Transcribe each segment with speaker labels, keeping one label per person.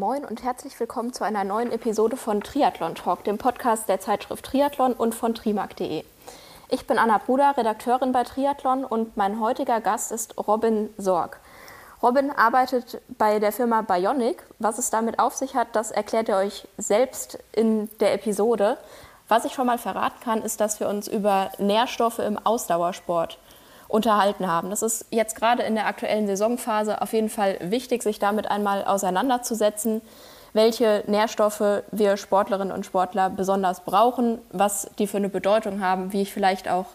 Speaker 1: Moin und herzlich willkommen zu einer neuen Episode von Triathlon Talk, dem Podcast der Zeitschrift Triathlon und von trimark.de. Ich bin Anna Bruder, Redakteurin bei Triathlon und mein heutiger Gast ist Robin Sorg. Robin arbeitet bei der Firma Bionic. Was es damit auf sich hat, das erklärt er euch selbst in der Episode. Was ich schon mal verraten kann, ist, dass wir uns über Nährstoffe im Ausdauersport unterhalten haben. Das ist jetzt gerade in der aktuellen Saisonphase auf jeden Fall wichtig, sich damit einmal auseinanderzusetzen, welche Nährstoffe wir Sportlerinnen und Sportler besonders brauchen, was die für eine Bedeutung haben, wie ich vielleicht auch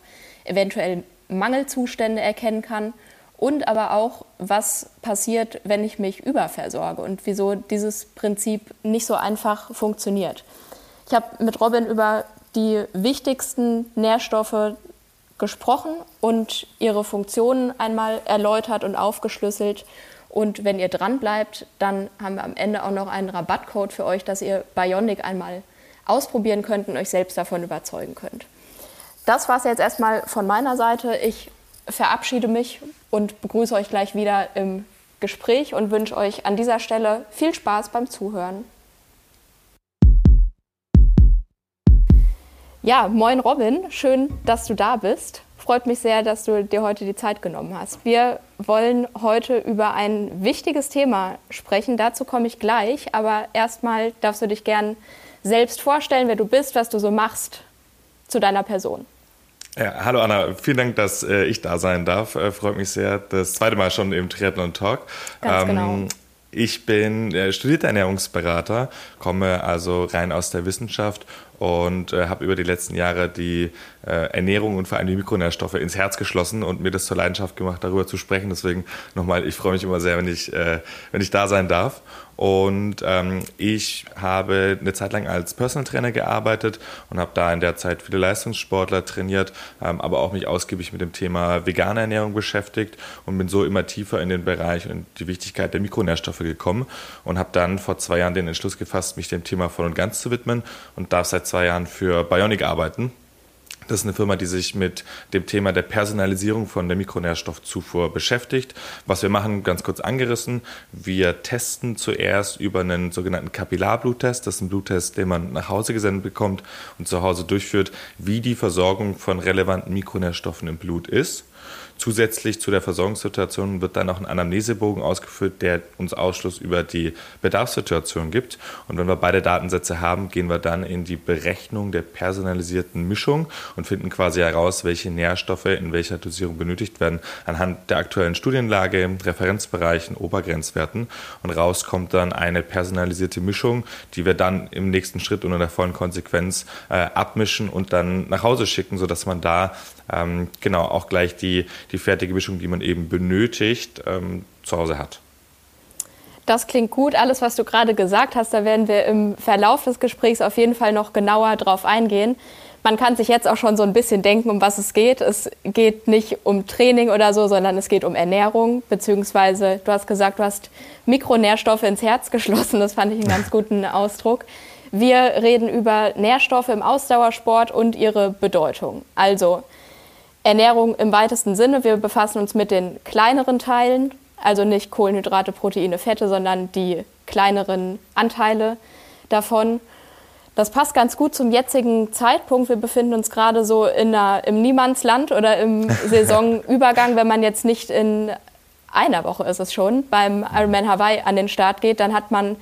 Speaker 1: eventuell Mangelzustände erkennen kann und aber auch, was passiert, wenn ich mich überversorge und wieso dieses Prinzip nicht so einfach funktioniert. Ich habe mit Robin über die wichtigsten Nährstoffe gesprochen und ihre Funktionen einmal erläutert und aufgeschlüsselt. Und wenn ihr dran bleibt, dann haben wir am Ende auch noch einen Rabattcode für euch, dass ihr Bionic einmal ausprobieren könnt und euch selbst davon überzeugen könnt. Das war es jetzt erstmal von meiner Seite. Ich verabschiede mich und begrüße euch gleich wieder im Gespräch und wünsche euch an dieser Stelle viel Spaß beim Zuhören. Ja, moin Robin, schön, dass du da bist. Freut mich sehr, dass du dir heute die Zeit genommen hast. Wir wollen heute über ein wichtiges Thema sprechen. Dazu komme ich gleich, aber erstmal darfst du dich gern selbst vorstellen, wer du bist, was du so machst zu deiner Person.
Speaker 2: Ja, hallo Anna, vielen Dank, dass äh, ich da sein darf. Äh, freut mich sehr. Das zweite Mal schon im Triathlon Talk.
Speaker 1: Ganz ähm, genau.
Speaker 2: Ich bin äh, studierter Ernährungsberater, komme also rein aus der Wissenschaft und äh, habe über die letzten Jahre die äh, Ernährung und vor allem die Mikronährstoffe ins Herz geschlossen und mir das zur Leidenschaft gemacht, darüber zu sprechen. Deswegen nochmal, ich freue mich immer sehr, wenn ich, äh, wenn ich da sein darf. Und ähm, ich habe eine Zeit lang als Personal Trainer gearbeitet und habe da in der Zeit viele Leistungssportler trainiert, ähm, aber auch mich ausgiebig mit dem Thema vegane Ernährung beschäftigt und bin so immer tiefer in den Bereich und die Wichtigkeit der Mikronährstoffe gekommen und habe dann vor zwei Jahren den Entschluss gefasst, mich dem Thema voll und ganz zu widmen und darf seit zwei Jahren für Bionic arbeiten. Das ist eine Firma, die sich mit dem Thema der Personalisierung von der Mikronährstoffzufuhr beschäftigt. Was wir machen, ganz kurz angerissen. Wir testen zuerst über einen sogenannten Kapillarbluttest. Das ist ein Bluttest, den man nach Hause gesendet bekommt und zu Hause durchführt, wie die Versorgung von relevanten Mikronährstoffen im Blut ist. Zusätzlich zu der Versorgungssituation wird dann auch ein Anamnesebogen ausgeführt, der uns Ausschluss über die Bedarfssituation gibt. Und wenn wir beide Datensätze haben, gehen wir dann in die Berechnung der personalisierten Mischung und finden quasi heraus, welche Nährstoffe in welcher Dosierung benötigt werden, anhand der aktuellen Studienlage, Referenzbereichen, Obergrenzwerten. Und raus kommt dann eine personalisierte Mischung, die wir dann im nächsten Schritt und in der vollen Konsequenz äh, abmischen und dann nach Hause schicken, sodass man da ähm, genau auch gleich die, die fertige Mischung, die man eben benötigt, ähm, zu Hause hat.
Speaker 1: Das klingt gut. Alles, was du gerade gesagt hast, da werden wir im Verlauf des Gesprächs auf jeden Fall noch genauer drauf eingehen. Man kann sich jetzt auch schon so ein bisschen denken, um was es geht. Es geht nicht um Training oder so, sondern es geht um Ernährung, beziehungsweise du hast gesagt, du hast Mikronährstoffe ins Herz geschlossen. Das fand ich einen ganz guten Ausdruck. Wir reden über Nährstoffe im Ausdauersport und ihre Bedeutung. Also Ernährung im weitesten Sinne. Wir befassen uns mit den kleineren Teilen, also nicht Kohlenhydrate, Proteine, Fette, sondern die kleineren Anteile davon. Das passt ganz gut zum jetzigen Zeitpunkt. Wir befinden uns gerade so in einer, im Niemandsland oder im Saisonübergang. Wenn man jetzt nicht in einer Woche ist es schon beim Ironman Hawaii an den Start geht, dann hat man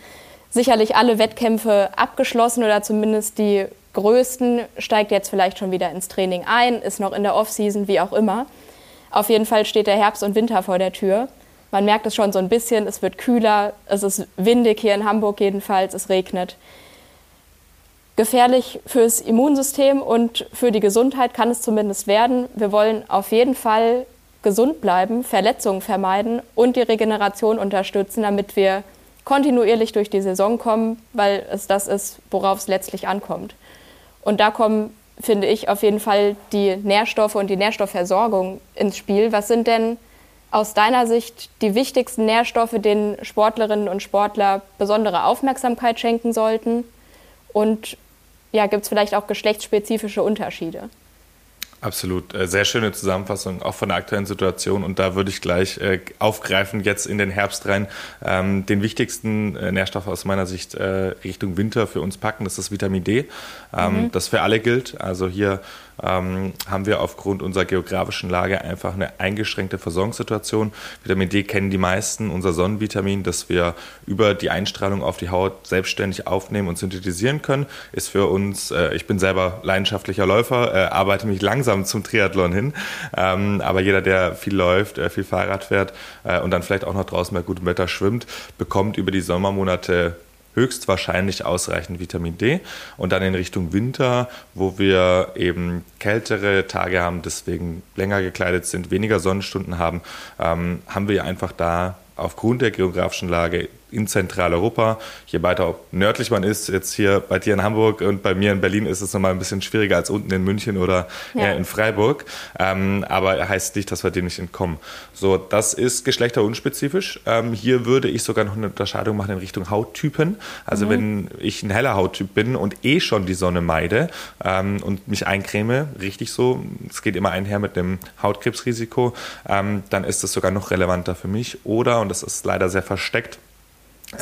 Speaker 1: sicherlich alle Wettkämpfe abgeschlossen oder zumindest die größten steigt jetzt vielleicht schon wieder ins Training ein, ist noch in der Offseason, wie auch immer. Auf jeden Fall steht der Herbst und Winter vor der Tür. Man merkt es schon so ein bisschen, es wird kühler, es ist windig hier in Hamburg jedenfalls, es regnet. Gefährlich fürs Immunsystem und für die Gesundheit kann es zumindest werden. Wir wollen auf jeden Fall gesund bleiben, Verletzungen vermeiden und die Regeneration unterstützen, damit wir kontinuierlich durch die Saison kommen, weil es das ist, worauf es letztlich ankommt. Und da kommen, finde ich, auf jeden Fall die Nährstoffe und die Nährstoffversorgung ins Spiel. Was sind denn aus deiner Sicht die wichtigsten Nährstoffe, denen Sportlerinnen und Sportler besondere Aufmerksamkeit schenken sollten? Und ja, gibt es vielleicht auch geschlechtsspezifische Unterschiede?
Speaker 2: Absolut. Äh, sehr schöne Zusammenfassung, auch von der aktuellen Situation. Und da würde ich gleich äh, aufgreifen, jetzt in den Herbst rein, ähm, den wichtigsten äh, Nährstoff aus meiner Sicht äh, Richtung Winter für uns packen, das ist Vitamin D. Ähm, mhm. Das für alle gilt. Also hier ähm, haben wir aufgrund unserer geografischen Lage einfach eine eingeschränkte Versorgungssituation. Vitamin D kennen die meisten, unser Sonnenvitamin, das wir über die Einstrahlung auf die Haut selbstständig aufnehmen und synthetisieren können, ist für uns, äh, ich bin selber leidenschaftlicher Läufer, äh, arbeite mich langsam zum Triathlon hin, ähm, aber jeder, der viel läuft, äh, viel Fahrrad fährt äh, und dann vielleicht auch noch draußen bei gutem Wetter schwimmt, bekommt über die Sommermonate höchstwahrscheinlich ausreichend Vitamin D. Und dann in Richtung Winter, wo wir eben kältere Tage haben, deswegen länger gekleidet sind, weniger Sonnenstunden haben, ähm, haben wir einfach da aufgrund der geografischen Lage in Zentraleuropa. Je weiter nördlich man ist, jetzt hier bei dir in Hamburg und bei mir in Berlin ist es nochmal ein bisschen schwieriger als unten in München oder ja. äh, in Freiburg. Ähm, aber heißt nicht, dass wir dem nicht entkommen. So, das ist geschlechterunspezifisch. Ähm, hier würde ich sogar noch eine Unterscheidung machen in Richtung Hauttypen. Also mhm. wenn ich ein heller Hauttyp bin und eh schon die Sonne meide ähm, und mich eincreme, richtig so, es geht immer einher mit dem Hautkrebsrisiko, ähm, dann ist das sogar noch relevanter für mich. Oder, und das ist leider sehr versteckt,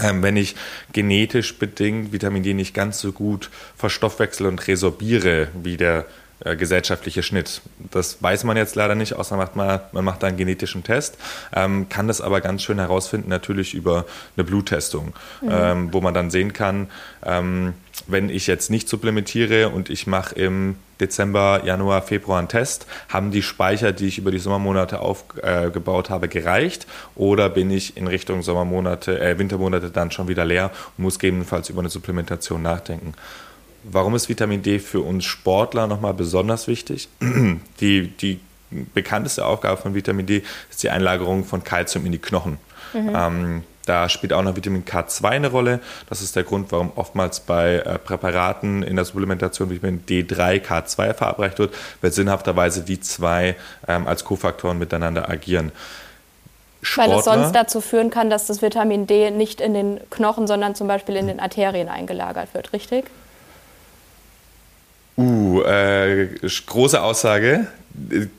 Speaker 2: ähm, wenn ich genetisch bedingt Vitamin D nicht ganz so gut verstoffwechsel und resorbiere wie der äh, gesellschaftliche Schnitt. Das weiß man jetzt leider nicht, außer macht man, man macht da einen genetischen Test, ähm, kann das aber ganz schön herausfinden, natürlich über eine Bluttestung, mhm. ähm, wo man dann sehen kann, ähm, wenn ich jetzt nicht supplementiere und ich mache im Dezember, Januar, Februar einen Test, haben die Speicher, die ich über die Sommermonate aufgebaut äh, habe, gereicht oder bin ich in Richtung Sommermonate, äh, Wintermonate dann schon wieder leer und muss gegebenenfalls über eine Supplementation nachdenken. Warum ist Vitamin D für uns Sportler nochmal besonders wichtig? Die, die bekannteste Aufgabe von Vitamin D ist die Einlagerung von Kalzium in die Knochen. Mhm. Ähm, da spielt auch noch Vitamin K2 eine Rolle. Das ist der Grund, warum oftmals bei äh, Präparaten in der Supplementation Vitamin D3, K2 verabreicht wird, weil sinnhafterweise die zwei ähm, als Kofaktoren miteinander agieren.
Speaker 1: Sportler, Weil es sonst dazu führen kann, dass das Vitamin D nicht in den Knochen, sondern zum Beispiel in den Arterien eingelagert wird, richtig?
Speaker 2: Uh, äh, große Aussage.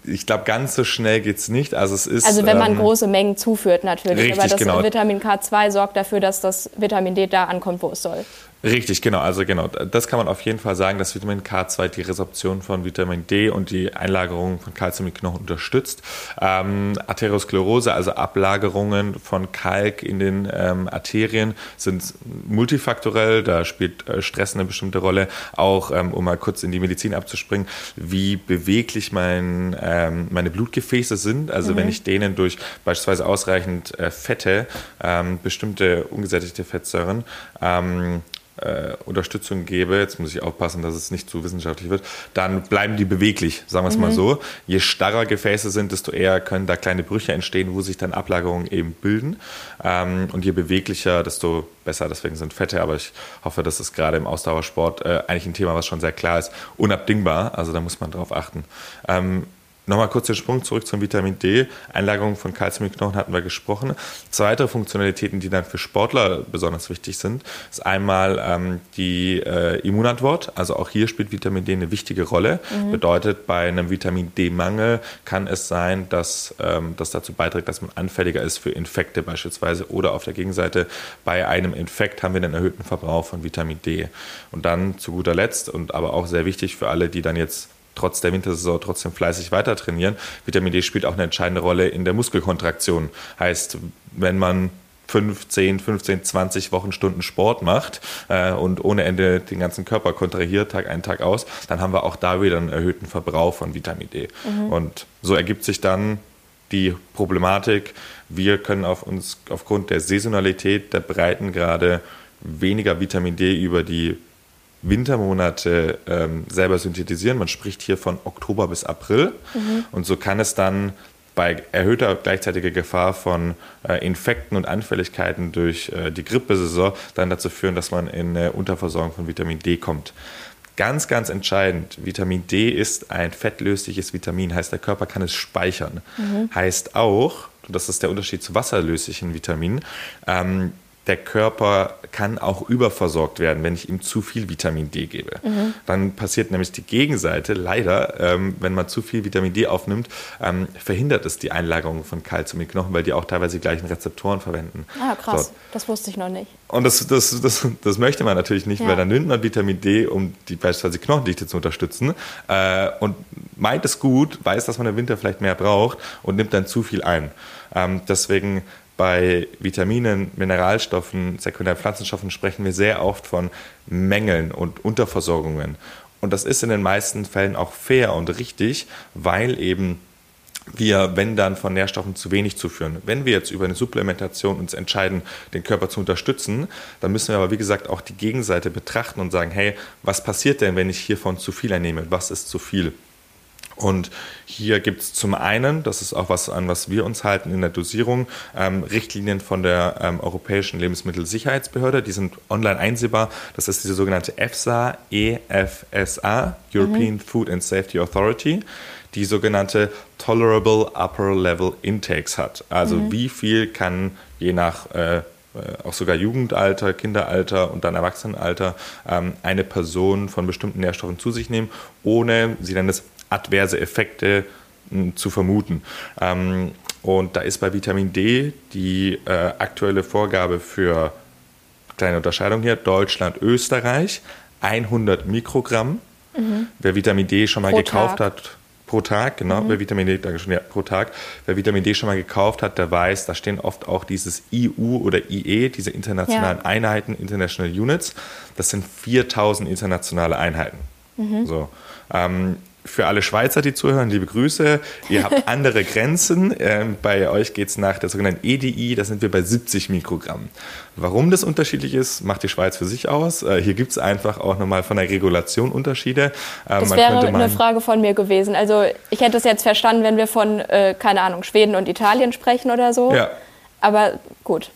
Speaker 2: Ich glaube, ganz so schnell geht es nicht. Also, es ist,
Speaker 1: also wenn man ähm, große Mengen zuführt natürlich. Richtig, Aber das genau. Vitamin K2 sorgt dafür, dass das Vitamin D da ankommt, wo es soll.
Speaker 2: Richtig, genau. Also genau, das kann man auf jeden Fall sagen, dass Vitamin K2 die Resorption von Vitamin D und die Einlagerung von Kalzium in Knochen unterstützt. Ähm, Arteriosklerose, also Ablagerungen von Kalk in den ähm, Arterien, sind multifaktorell. Da spielt äh, Stress eine bestimmte Rolle. Auch, ähm, um mal kurz in die Medizin abzuspringen, wie beweglich mein, ähm, meine Blutgefäße sind. Also mhm. wenn ich denen durch beispielsweise ausreichend äh, Fette, ähm, bestimmte ungesättigte Fettsäuren, ähm, äh, Unterstützung gebe, jetzt muss ich aufpassen, dass es nicht zu wissenschaftlich wird, dann bleiben die beweglich, sagen wir es mhm. mal so. Je starrer Gefäße sind, desto eher können da kleine Brüche entstehen, wo sich dann Ablagerungen eben bilden. Ähm, und je beweglicher, desto besser. Deswegen sind Fette, aber ich hoffe, das ist gerade im Ausdauersport äh, eigentlich ein Thema, was schon sehr klar ist, unabdingbar. Also da muss man drauf achten. Ähm, Nochmal kurz den Sprung zurück zum Vitamin D. Einlagerung von Kalzium in Knochen hatten wir gesprochen. Zwei weitere Funktionalitäten, die dann für Sportler besonders wichtig sind, ist einmal ähm, die äh, Immunantwort. Also auch hier spielt Vitamin D eine wichtige Rolle. Mhm. Bedeutet, bei einem Vitamin D-Mangel kann es sein, dass ähm, das dazu beiträgt, dass man anfälliger ist für Infekte beispielsweise. Oder auf der Gegenseite, bei einem Infekt haben wir einen erhöhten Verbrauch von Vitamin D. Und dann zu guter Letzt und aber auch sehr wichtig für alle, die dann jetzt trotz der Wintersaison trotzdem fleißig weiter trainieren. Vitamin D spielt auch eine entscheidende Rolle in der Muskelkontraktion. Heißt, wenn man 5, 10, 15, 20 Wochenstunden Sport macht äh, und ohne Ende den ganzen Körper kontrahiert, Tag ein, Tag aus, dann haben wir auch da wieder einen erhöhten Verbrauch von Vitamin D. Mhm. Und so ergibt sich dann die Problematik, wir können auf uns aufgrund der Saisonalität der Breitengrade weniger Vitamin D über die Wintermonate ähm, selber synthetisieren. Man spricht hier von Oktober bis April. Mhm. Und so kann es dann bei erhöhter gleichzeitiger Gefahr von äh, Infekten und Anfälligkeiten durch äh, die Grippesaison dann dazu führen, dass man in äh, Unterversorgung von Vitamin D kommt. Ganz, ganz entscheidend, Vitamin D ist ein fettlösliches Vitamin, heißt der Körper kann es speichern. Mhm. Heißt auch, das ist der Unterschied zu wasserlöslichen Vitaminen, ähm, der Körper kann auch überversorgt werden, wenn ich ihm zu viel Vitamin D gebe. Mhm. Dann passiert nämlich die Gegenseite. Leider, ähm, wenn man zu viel Vitamin D aufnimmt, ähm, verhindert es die Einlagerung von Kalzium in Knochen, weil die auch teilweise die gleichen Rezeptoren verwenden.
Speaker 1: Ah, krass. So. Das wusste ich noch nicht.
Speaker 2: Und das, das, das, das möchte man natürlich nicht, ja. weil dann nimmt man Vitamin D, um die beispielsweise Knochendichte zu unterstützen äh, und meint es gut, weiß, dass man im Winter vielleicht mehr braucht und nimmt dann zu viel ein. Ähm, deswegen bei Vitaminen, Mineralstoffen, sekundären Pflanzenstoffen sprechen wir sehr oft von Mängeln und Unterversorgungen. Und das ist in den meisten Fällen auch fair und richtig, weil eben wir, wenn dann von Nährstoffen zu wenig zuführen. Wenn wir jetzt über eine Supplementation uns entscheiden, den Körper zu unterstützen, dann müssen wir aber, wie gesagt, auch die Gegenseite betrachten und sagen, hey, was passiert denn, wenn ich hiervon zu viel einnehme? Was ist zu viel? Und hier gibt es zum einen, das ist auch was, an was wir uns halten in der Dosierung, ähm, Richtlinien von der ähm, Europäischen Lebensmittelsicherheitsbehörde. Die sind online einsehbar. Das ist diese sogenannte EFSA, EFSA, European mhm. Food and Safety Authority, die sogenannte Tolerable Upper Level Intakes hat. Also mhm. wie viel kann je nach äh, äh, auch sogar Jugendalter, Kinderalter und dann Erwachsenenalter ähm, eine Person von bestimmten Nährstoffen zu sich nehmen, ohne, sie nennen es adverse Effekte hm, zu vermuten. Ähm, und da ist bei Vitamin D die äh, aktuelle Vorgabe für, kleine Unterscheidung hier, Deutschland, Österreich, 100 Mikrogramm. Mhm. Wer Vitamin D schon mal Pro gekauft Tag. hat, pro Tag, genau, mhm. wer Vitamin D, danke schon, ja, pro Tag, wer Vitamin D schon mal gekauft hat, der weiß, da stehen oft auch dieses IU oder IE, diese internationalen ja. Einheiten, International Units. Das sind 4000 internationale Einheiten. Mhm. So. Ähm, für alle Schweizer, die zuhören, liebe Grüße. Ihr habt andere Grenzen. Ähm, bei euch geht es nach der sogenannten EDI, da sind wir bei 70 Mikrogramm. Warum das unterschiedlich ist, macht die Schweiz für sich aus. Äh, hier gibt es einfach auch nochmal von der Regulation Unterschiede.
Speaker 1: Ähm, das wäre eine Frage von mir gewesen. Also ich hätte es jetzt verstanden, wenn wir von, äh, keine Ahnung, Schweden und Italien sprechen oder so. Ja. Aber gut,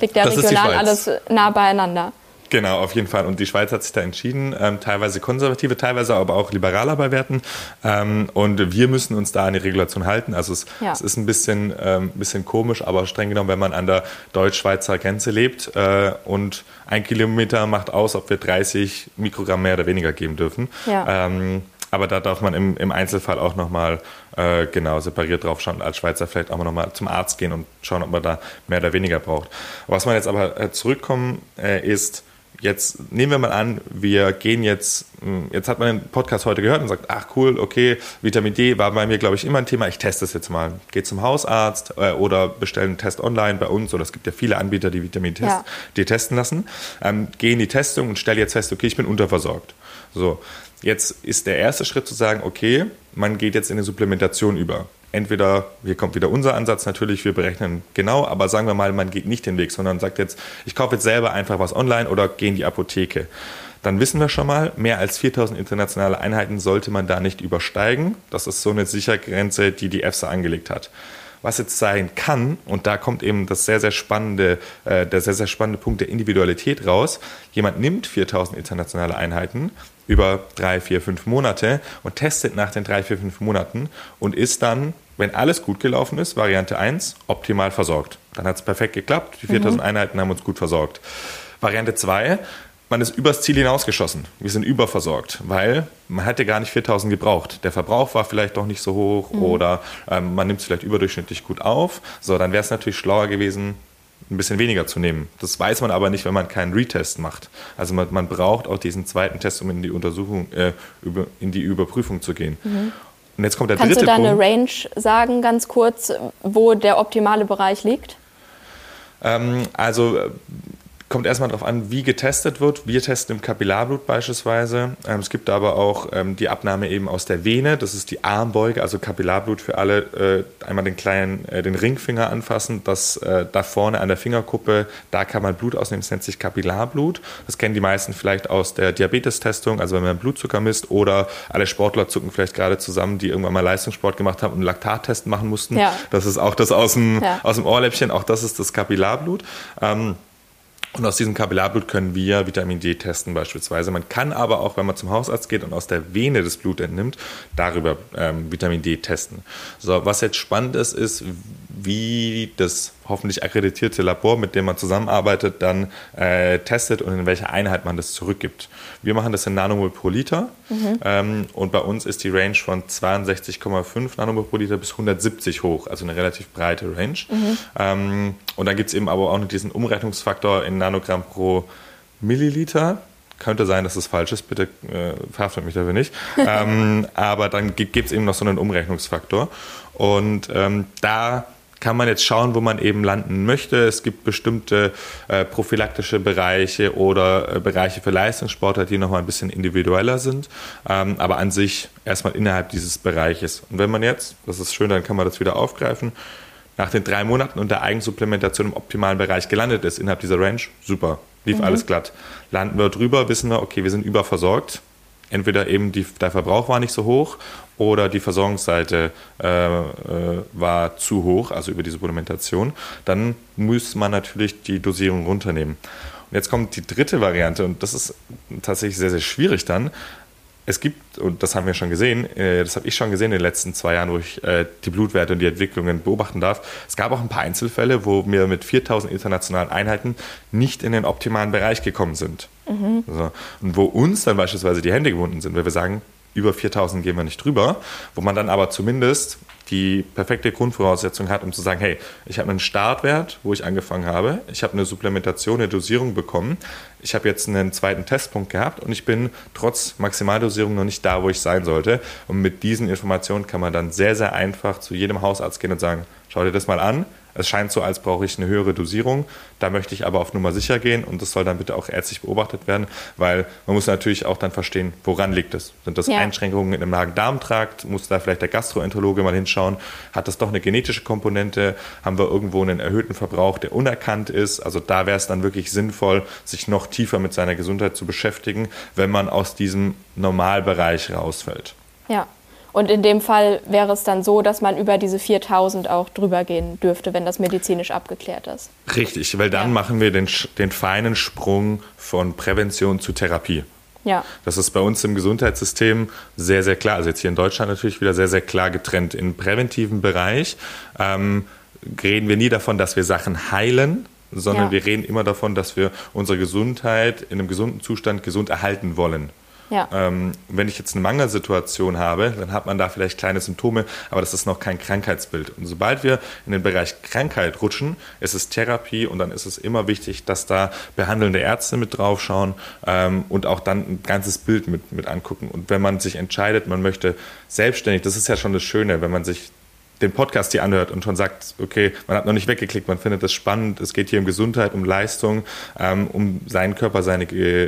Speaker 1: liegt ja das regional alles nah beieinander.
Speaker 2: Genau, auf jeden Fall. Und die Schweiz hat sich da entschieden, ähm, teilweise konservative, teilweise aber auch liberaler bei Werten. Ähm, und wir müssen uns da an die Regulation halten. Also es, ja. es ist ein bisschen, ähm, bisschen komisch, aber streng genommen, wenn man an der deutsch-schweizer Grenze lebt äh, und ein Kilometer macht aus, ob wir 30 Mikrogramm mehr oder weniger geben dürfen. Ja. Ähm, aber da darf man im, im Einzelfall auch nochmal äh, genau separiert drauf schauen, als Schweizer vielleicht auch nochmal zum Arzt gehen und schauen, ob man da mehr oder weniger braucht. Was man jetzt aber äh, zurückkommen äh, ist, jetzt nehmen wir mal an, wir gehen jetzt, hm, jetzt hat man den Podcast heute gehört und sagt, ach cool, okay, Vitamin D war bei mir, glaube ich, immer ein Thema, ich teste es jetzt mal. Geht zum Hausarzt äh, oder bestellen einen Test online bei uns oder es gibt ja viele Anbieter, die Vitamin -Test, ja. die testen lassen. Ähm, geh in die Testung und stell jetzt fest, okay, ich bin unterversorgt. So, jetzt ist der erste Schritt zu sagen, okay, man geht jetzt in eine Supplementation über entweder, hier kommt wieder unser Ansatz natürlich, wir berechnen genau, aber sagen wir mal, man geht nicht den Weg, sondern sagt jetzt, ich kaufe jetzt selber einfach was online oder gehe in die Apotheke. Dann wissen wir schon mal, mehr als 4000 internationale Einheiten sollte man da nicht übersteigen. Das ist so eine Sichergrenze, die die EFSA angelegt hat. Was jetzt sein kann, und da kommt eben das sehr, sehr spannende, äh, der sehr, sehr spannende Punkt der Individualität raus. Jemand nimmt 4000 internationale Einheiten, über drei, vier, fünf Monate und testet nach den drei, vier, fünf Monaten und ist dann wenn alles gut gelaufen ist, Variante 1, optimal versorgt. Dann hat es perfekt geklappt, die 4000 mhm. Einheiten haben uns gut versorgt. Variante 2, man ist übers Ziel hinausgeschossen. Wir sind überversorgt, weil man hätte gar nicht 4000 gebraucht. Der Verbrauch war vielleicht doch nicht so hoch mhm. oder ähm, man nimmt es vielleicht überdurchschnittlich gut auf. So, dann wäre es natürlich schlauer gewesen, ein bisschen weniger zu nehmen. Das weiß man aber nicht, wenn man keinen Retest macht. Also man, man braucht auch diesen zweiten Test, um in die Untersuchung, äh, über, in die Überprüfung zu gehen. Mhm.
Speaker 1: Und jetzt kommt der Kannst dritte Punkt. Kannst du da eine Range sagen, ganz kurz, wo der optimale Bereich liegt?
Speaker 2: Ähm, also kommt erstmal darauf an, wie getestet wird. Wir testen im Kapillarblut beispielsweise. Ähm, es gibt aber auch ähm, die Abnahme eben aus der Vene. Das ist die Armbeuge, also Kapillarblut für alle. Äh, einmal den kleinen, äh, den Ringfinger anfassen. Das äh, da vorne an der Fingerkuppe, da kann man Blut ausnehmen. Das nennt sich Kapillarblut. Das kennen die meisten vielleicht aus der Diabetestestung, also wenn man Blutzucker misst oder alle Sportler zucken vielleicht gerade zusammen, die irgendwann mal Leistungssport gemacht haben und einen Laktattest machen mussten. Ja. Das ist auch das aus dem, ja. aus dem Ohrläppchen. Auch das ist das Kapillarblut. Ähm, und aus diesem Kapillarblut können wir Vitamin D testen beispielsweise. Man kann aber auch, wenn man zum Hausarzt geht und aus der Vene das Blut entnimmt, darüber ähm, Vitamin D testen. So, was jetzt spannend ist, ist, wie das hoffentlich akkreditierte Labor, mit dem man zusammenarbeitet, dann äh, testet und in welcher Einheit man das zurückgibt. Wir machen das in Nanomol pro Liter mhm. ähm, und bei uns ist die Range von 62,5 Nanomol pro Liter bis 170 hoch, also eine relativ breite Range. Mhm. Ähm, und dann gibt es eben aber auch noch diesen Umrechnungsfaktor in Nanogramm pro Milliliter könnte sein, dass es falsch ist, bitte äh, verhaftet mich dafür nicht. ähm, aber dann gibt es eben noch so einen Umrechnungsfaktor. Und ähm, da kann man jetzt schauen, wo man eben landen möchte. Es gibt bestimmte äh, prophylaktische Bereiche oder äh, Bereiche für Leistungssportler, die nochmal ein bisschen individueller sind, ähm, aber an sich erstmal innerhalb dieses Bereiches. Und wenn man jetzt, das ist schön, dann kann man das wieder aufgreifen, nach den drei Monaten unter Eigensupplementation im optimalen Bereich gelandet ist, innerhalb dieser Range, super, lief mhm. alles glatt. Landen wir drüber, wissen wir, okay, wir sind überversorgt. Entweder eben die, der Verbrauch war nicht so hoch oder die Versorgungsseite äh, äh, war zu hoch, also über die Supplementation, dann muss man natürlich die Dosierung runternehmen. Und jetzt kommt die dritte Variante und das ist tatsächlich sehr, sehr schwierig dann. Es gibt, und das haben wir schon gesehen, äh, das habe ich schon gesehen in den letzten zwei Jahren, wo ich äh, die Blutwerte und die Entwicklungen beobachten darf. Es gab auch ein paar Einzelfälle, wo wir mit 4000 internationalen Einheiten nicht in den optimalen Bereich gekommen sind. Mhm. Und wo uns dann beispielsweise die Hände gewunden sind, weil wir sagen, über 4000 gehen wir nicht drüber, wo man dann aber zumindest die perfekte Grundvoraussetzung hat, um zu sagen, hey, ich habe einen Startwert, wo ich angefangen habe, ich habe eine Supplementation, eine Dosierung bekommen, ich habe jetzt einen zweiten Testpunkt gehabt und ich bin trotz Maximaldosierung noch nicht da, wo ich sein sollte. Und mit diesen Informationen kann man dann sehr, sehr einfach zu jedem Hausarzt gehen und sagen, schau dir das mal an, es scheint so, als brauche ich eine höhere Dosierung. Da möchte ich aber auf Nummer sicher gehen und das soll dann bitte auch ärztlich beobachtet werden, weil man muss natürlich auch dann verstehen, woran liegt es. Sind das ja. Einschränkungen im Magen-Darm-Trakt? Muss da vielleicht der Gastroenterologe mal hinschauen? Hat das doch eine genetische Komponente? Haben wir irgendwo einen erhöhten Verbrauch, der unerkannt ist? Also da wäre es dann wirklich sinnvoll, sich noch tiefer mit seiner Gesundheit zu beschäftigen, wenn man aus diesem Normalbereich rausfällt.
Speaker 1: Ja, und in dem Fall wäre es dann so, dass man über diese 4000 auch drüber gehen dürfte, wenn das medizinisch abgeklärt ist.
Speaker 2: Richtig, weil dann ja. machen wir den, den feinen Sprung von Prävention zu Therapie. Ja. Das ist bei uns im Gesundheitssystem sehr, sehr klar. Also jetzt hier in Deutschland natürlich wieder sehr, sehr klar getrennt. Im präventiven Bereich ähm, reden wir nie davon, dass wir Sachen heilen, sondern ja. wir reden immer davon, dass wir unsere Gesundheit in einem gesunden Zustand gesund erhalten wollen. Ja. Ähm, wenn ich jetzt eine Mangelsituation habe, dann hat man da vielleicht kleine Symptome, aber das ist noch kein Krankheitsbild. Und sobald wir in den Bereich Krankheit rutschen, ist es Therapie und dann ist es immer wichtig, dass da behandelnde Ärzte mit draufschauen ähm, und auch dann ein ganzes Bild mit, mit angucken. Und wenn man sich entscheidet, man möchte selbstständig, das ist ja schon das Schöne, wenn man sich den Podcast hier anhört und schon sagt, okay, man hat noch nicht weggeklickt, man findet das spannend, es geht hier um Gesundheit, um Leistung, ähm, um seinen Körper, seine,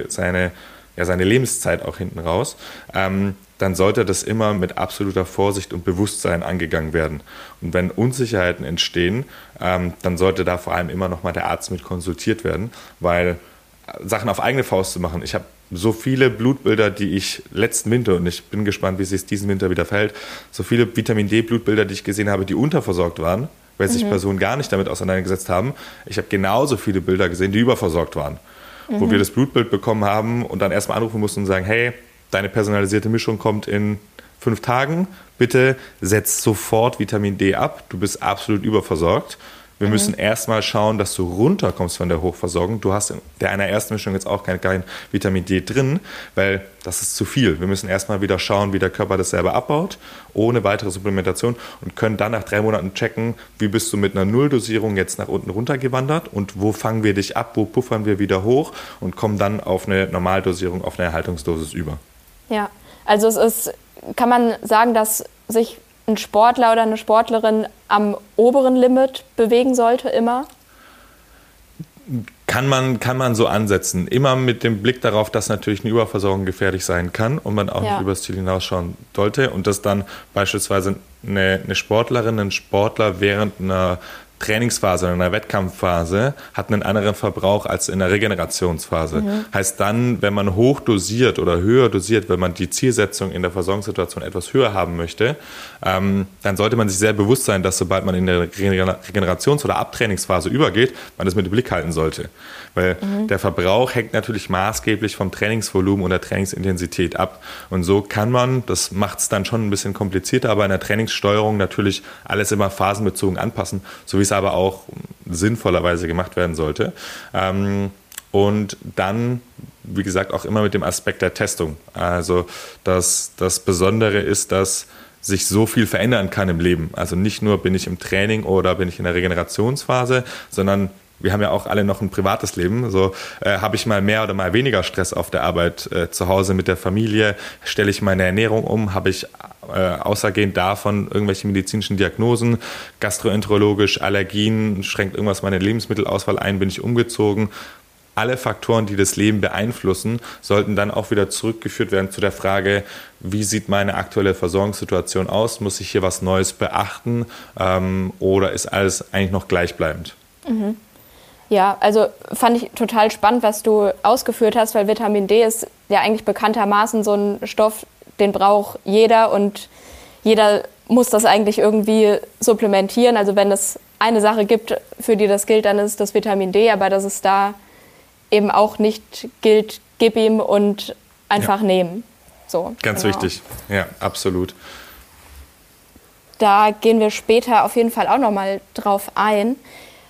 Speaker 2: seine ja, seine Lebenszeit auch hinten raus, ähm, dann sollte das immer mit absoluter Vorsicht und Bewusstsein angegangen werden. Und wenn Unsicherheiten entstehen, ähm, dann sollte da vor allem immer nochmal der Arzt mit konsultiert werden, weil äh, Sachen auf eigene Faust zu machen. Ich habe so viele Blutbilder, die ich letzten Winter, und ich bin gespannt, wie es sich diesen Winter wieder verhält, so viele Vitamin D-Blutbilder, die ich gesehen habe, die unterversorgt waren, weil sich mhm. Personen gar nicht damit auseinandergesetzt haben. Ich habe genauso viele Bilder gesehen, die überversorgt waren mhm. wo wir das Blutbild bekommen haben und dann erstmal anrufen mussten und sagen, hey, deine personalisierte Mischung kommt in fünf Tagen, bitte setz sofort Vitamin D ab, du bist absolut überversorgt. Wir mhm. müssen erstmal schauen, dass du runterkommst von der Hochversorgung. Du hast in der einer ersten Mischung jetzt auch kein, kein Vitamin D drin, weil das ist zu viel. Wir müssen erstmal wieder schauen, wie der Körper das selber abbaut, ohne weitere Supplementation und können dann nach drei Monaten checken, wie bist du mit einer Nulldosierung jetzt nach unten runtergewandert und wo fangen wir dich ab, wo puffern wir wieder hoch und kommen dann auf eine Normaldosierung, auf eine Erhaltungsdosis über.
Speaker 1: Ja, also es ist, kann man sagen, dass sich ein Sportler oder eine Sportlerin am oberen Limit bewegen sollte, immer?
Speaker 2: Kann man, kann man so ansetzen. Immer mit dem Blick darauf, dass natürlich eine Überversorgung gefährlich sein kann und man auch ja. nicht übers Ziel hinausschauen sollte. Und dass dann beispielsweise eine, eine Sportlerin, ein Sportler während einer Trainingsphase in einer Wettkampfphase hat einen anderen Verbrauch als in der Regenerationsphase. Mhm. Heißt dann, wenn man hoch dosiert oder höher dosiert, wenn man die Zielsetzung in der Versorgungssituation etwas höher haben möchte, ähm, dann sollte man sich sehr bewusst sein, dass sobald man in der Regenerations- oder Abtrainingsphase übergeht, man das mit dem Blick halten sollte. Weil mhm. der Verbrauch hängt natürlich maßgeblich vom Trainingsvolumen und der Trainingsintensität ab. Und so kann man, das macht es dann schon ein bisschen komplizierter, aber in der Trainingssteuerung natürlich alles immer phasenbezogen anpassen, so wie es aber auch sinnvollerweise gemacht werden sollte. Ähm, und dann, wie gesagt, auch immer mit dem Aspekt der Testung. Also das, das Besondere ist, dass sich so viel verändern kann im Leben. Also nicht nur bin ich im Training oder bin ich in der Regenerationsphase, sondern wir haben ja auch alle noch ein privates Leben. So äh, habe ich mal mehr oder mal weniger Stress auf der Arbeit äh, zu Hause mit der Familie, stelle ich meine Ernährung um, habe ich äh, außergehend davon irgendwelche medizinischen Diagnosen, gastroenterologisch, Allergien, schränkt irgendwas meine Lebensmittelauswahl ein, bin ich umgezogen. Alle Faktoren, die das Leben beeinflussen, sollten dann auch wieder zurückgeführt werden zu der Frage, wie sieht meine aktuelle Versorgungssituation aus? Muss ich hier was Neues beachten ähm, oder ist alles eigentlich noch gleichbleibend?
Speaker 1: Mhm. Ja, also fand ich total spannend, was du ausgeführt hast, weil Vitamin D ist ja eigentlich bekanntermaßen so ein Stoff, den braucht jeder und jeder muss das eigentlich irgendwie supplementieren. Also wenn es eine Sache gibt, für die das gilt, dann ist das Vitamin D, aber dass es da eben auch nicht gilt, gib ihm und einfach ja. nehmen. So,
Speaker 2: Ganz genau. wichtig, ja, absolut.
Speaker 1: Da gehen wir später auf jeden Fall auch nochmal drauf ein.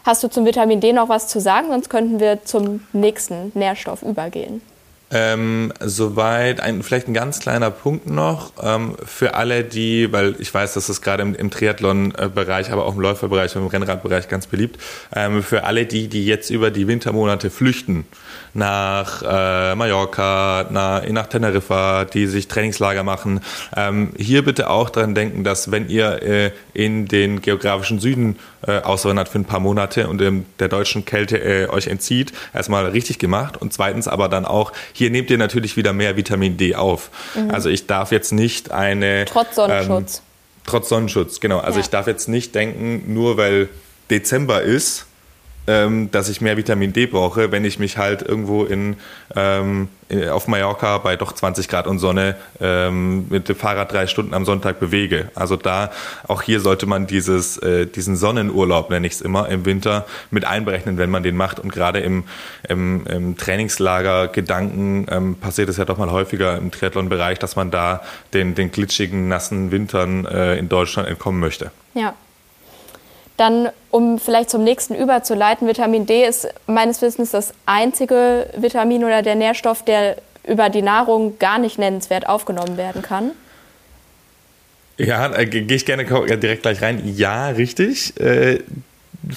Speaker 1: Hast du zum Vitamin D noch was zu sagen? Sonst könnten wir zum nächsten Nährstoff übergehen.
Speaker 2: Ähm, soweit ein, vielleicht ein ganz kleiner Punkt noch ähm, für alle, die, weil ich weiß, dass es gerade im, im Triathlon-Bereich, aber auch im Läuferbereich und im Rennradbereich ganz beliebt, ähm, für alle die, die jetzt über die Wintermonate flüchten nach äh, Mallorca, nach, nach Teneriffa, die sich Trainingslager machen, ähm, hier bitte auch dran denken, dass wenn ihr äh, in den geografischen Süden äh, auswandert für ein paar Monate und ähm, der deutschen Kälte äh, euch entzieht, erstmal richtig gemacht und zweitens aber dann auch hier nehmt ihr natürlich wieder mehr Vitamin D auf. Mhm. Also ich darf jetzt nicht eine...
Speaker 1: Trotz Sonnenschutz. Ähm,
Speaker 2: trotz Sonnenschutz, genau. Also ja. ich darf jetzt nicht denken, nur weil Dezember ist, ähm, dass ich mehr Vitamin D brauche, wenn ich mich halt irgendwo in, ähm, auf Mallorca bei doch 20 Grad und Sonne ähm, mit dem Fahrrad drei Stunden am Sonntag bewege. Also da, auch hier sollte man dieses, äh, diesen Sonnenurlaub, nenne ich es immer, im Winter mit einberechnen, wenn man den macht. Und gerade im, im, im Trainingslager Gedanken ähm, passiert es ja doch mal häufiger im Triathlon-Bereich, dass man da den, den glitschigen, nassen Wintern äh, in Deutschland entkommen möchte.
Speaker 1: Ja, dann, um vielleicht zum nächsten überzuleiten, Vitamin D ist meines Wissens das einzige Vitamin oder der Nährstoff, der über die Nahrung gar nicht nennenswert aufgenommen werden kann.
Speaker 2: Ja, äh, gehe ich gerne direkt gleich rein. Ja, richtig. Äh,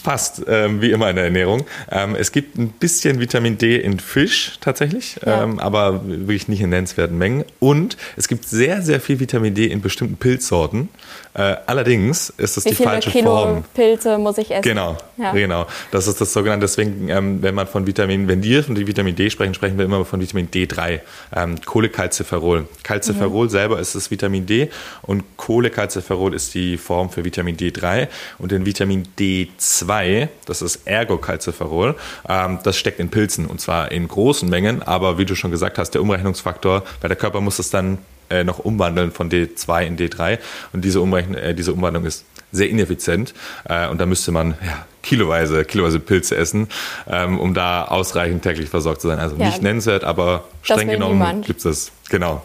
Speaker 2: Fast, ähm, wie immer in der Ernährung. Ähm, es gibt ein bisschen Vitamin D in Fisch tatsächlich, ja. ähm, aber wirklich nicht in nennenswerten Mengen. Und es gibt sehr, sehr viel Vitamin D in bestimmten Pilzsorten. Äh, allerdings ist es
Speaker 1: wie
Speaker 2: die falsche
Speaker 1: Kilo
Speaker 2: Form.
Speaker 1: Pilze muss ich essen?
Speaker 2: Genau, ja. genau. Das ist das sogenannte, deswegen, ähm, wenn man von Vitamin, wenn wir von Vitamin D sprechen, sprechen wir immer von Vitamin D3, ähm, Cholecalciferol. Calciferol mhm. selber ist das Vitamin D und Cholecalciferol ist die Form für Vitamin D3 und in Vitamin D2 2, das ist Ergocalciferol, ähm, das steckt in Pilzen und zwar in großen Mengen, aber wie du schon gesagt hast, der Umrechnungsfaktor, weil der Körper muss es dann äh, noch umwandeln von D2 in D3 und diese, Umrechn äh, diese Umwandlung ist sehr ineffizient äh, und da müsste man ja, kiloweise, kiloweise Pilze essen, ähm, um da ausreichend täglich versorgt zu sein. Also ja, nicht nennenswert, aber streng genommen gibt es Genau.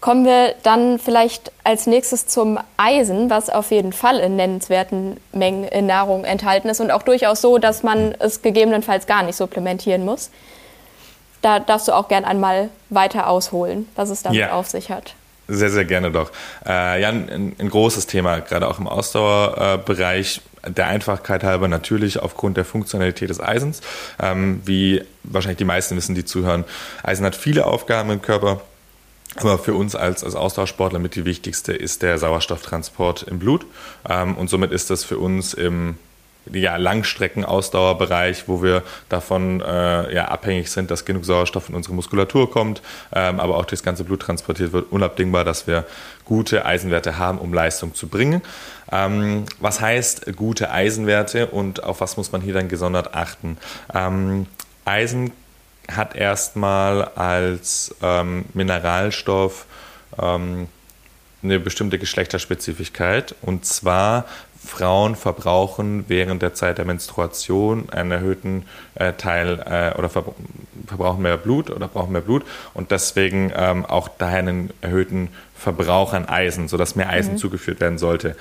Speaker 1: Kommen wir dann vielleicht als nächstes zum Eisen, was auf jeden Fall in nennenswerten Mengen in Nahrung enthalten ist und auch durchaus so, dass man es gegebenenfalls gar nicht supplementieren muss. Da darfst du auch gern einmal weiter ausholen, was es damit ja. auf sich hat.
Speaker 2: Sehr, sehr gerne doch. Äh, ja, ein, ein, großes Thema, gerade auch im Ausdauerbereich. der Einfachkeit halber natürlich aufgrund der Funktionalität des Eisens. Ähm, wie wahrscheinlich die meisten wissen, die zuhören, Eisen hat viele Aufgaben im Körper aber für uns als, als Austauschsportler mit die wichtigste ist der Sauerstofftransport im Blut. Ähm, und somit ist das für uns im ja, Langstrecken-Ausdauerbereich, wo wir davon äh, ja, abhängig sind, dass genug Sauerstoff in unsere Muskulatur kommt, ähm, aber auch durchs ganze Blut transportiert wird. Unabdingbar, dass wir gute Eisenwerte haben, um Leistung zu bringen. Ähm, was heißt gute Eisenwerte und auf was muss man hier dann gesondert achten? Ähm, Eisen hat erstmal als ähm, Mineralstoff ähm, eine bestimmte Geschlechterspezifigkeit und zwar Frauen verbrauchen während der Zeit der Menstruation einen erhöhten äh, Teil äh, oder ver verbrauchen mehr Blut oder brauchen mehr Blut und deswegen ähm, auch daher einen erhöhten Verbrauch an Eisen, sodass mehr Eisen mhm. zugeführt werden sollte.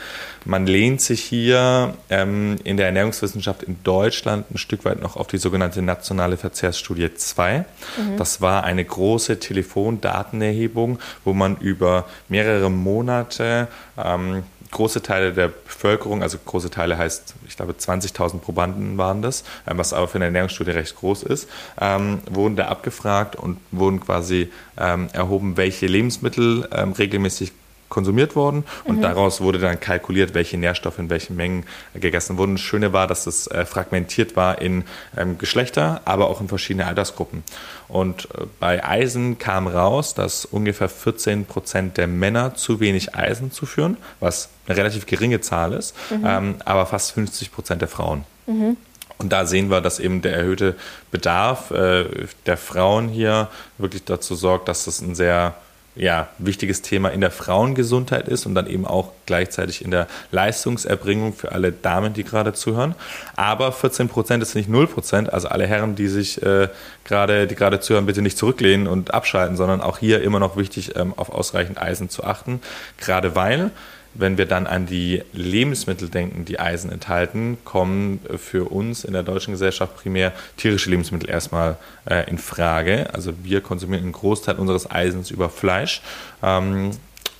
Speaker 2: Man lehnt sich hier ähm, in der Ernährungswissenschaft in Deutschland ein Stück weit noch auf die sogenannte nationale Verzehrsstudie 2. Mhm. Das war eine große Telefondatenerhebung, wo man über mehrere Monate ähm, große Teile der Bevölkerung, also große Teile heißt, ich glaube 20.000 Probanden waren das, ähm, was aber für eine Ernährungsstudie recht groß ist, ähm, wurden da abgefragt und wurden quasi ähm, erhoben, welche Lebensmittel ähm, regelmäßig konsumiert worden und mhm. daraus wurde dann kalkuliert, welche Nährstoffe in welchen Mengen gegessen wurden. Das Schöne war, dass es äh, fragmentiert war in ähm, Geschlechter, aber auch in verschiedene Altersgruppen. Und äh, bei Eisen kam raus, dass ungefähr 14 Prozent der Männer zu wenig Eisen zuführen, was eine relativ geringe Zahl ist, mhm. ähm, aber fast 50 Prozent der Frauen. Mhm. Und da sehen wir, dass eben der erhöhte Bedarf äh, der Frauen hier wirklich dazu sorgt, dass das ein sehr ja, wichtiges Thema in der Frauengesundheit ist und dann eben auch gleichzeitig in der Leistungserbringung für alle Damen, die gerade zuhören. Aber 14 Prozent ist nicht 0 Prozent. Also alle Herren, die sich äh, gerade, die gerade zuhören, bitte nicht zurücklehnen und abschalten, sondern auch hier immer noch wichtig, ähm, auf ausreichend Eisen zu achten. Gerade weil wenn wir dann an die Lebensmittel denken, die Eisen enthalten, kommen für uns in der deutschen Gesellschaft primär tierische Lebensmittel erstmal äh, in Frage. Also wir konsumieren einen Großteil unseres Eisens über Fleisch. Ähm,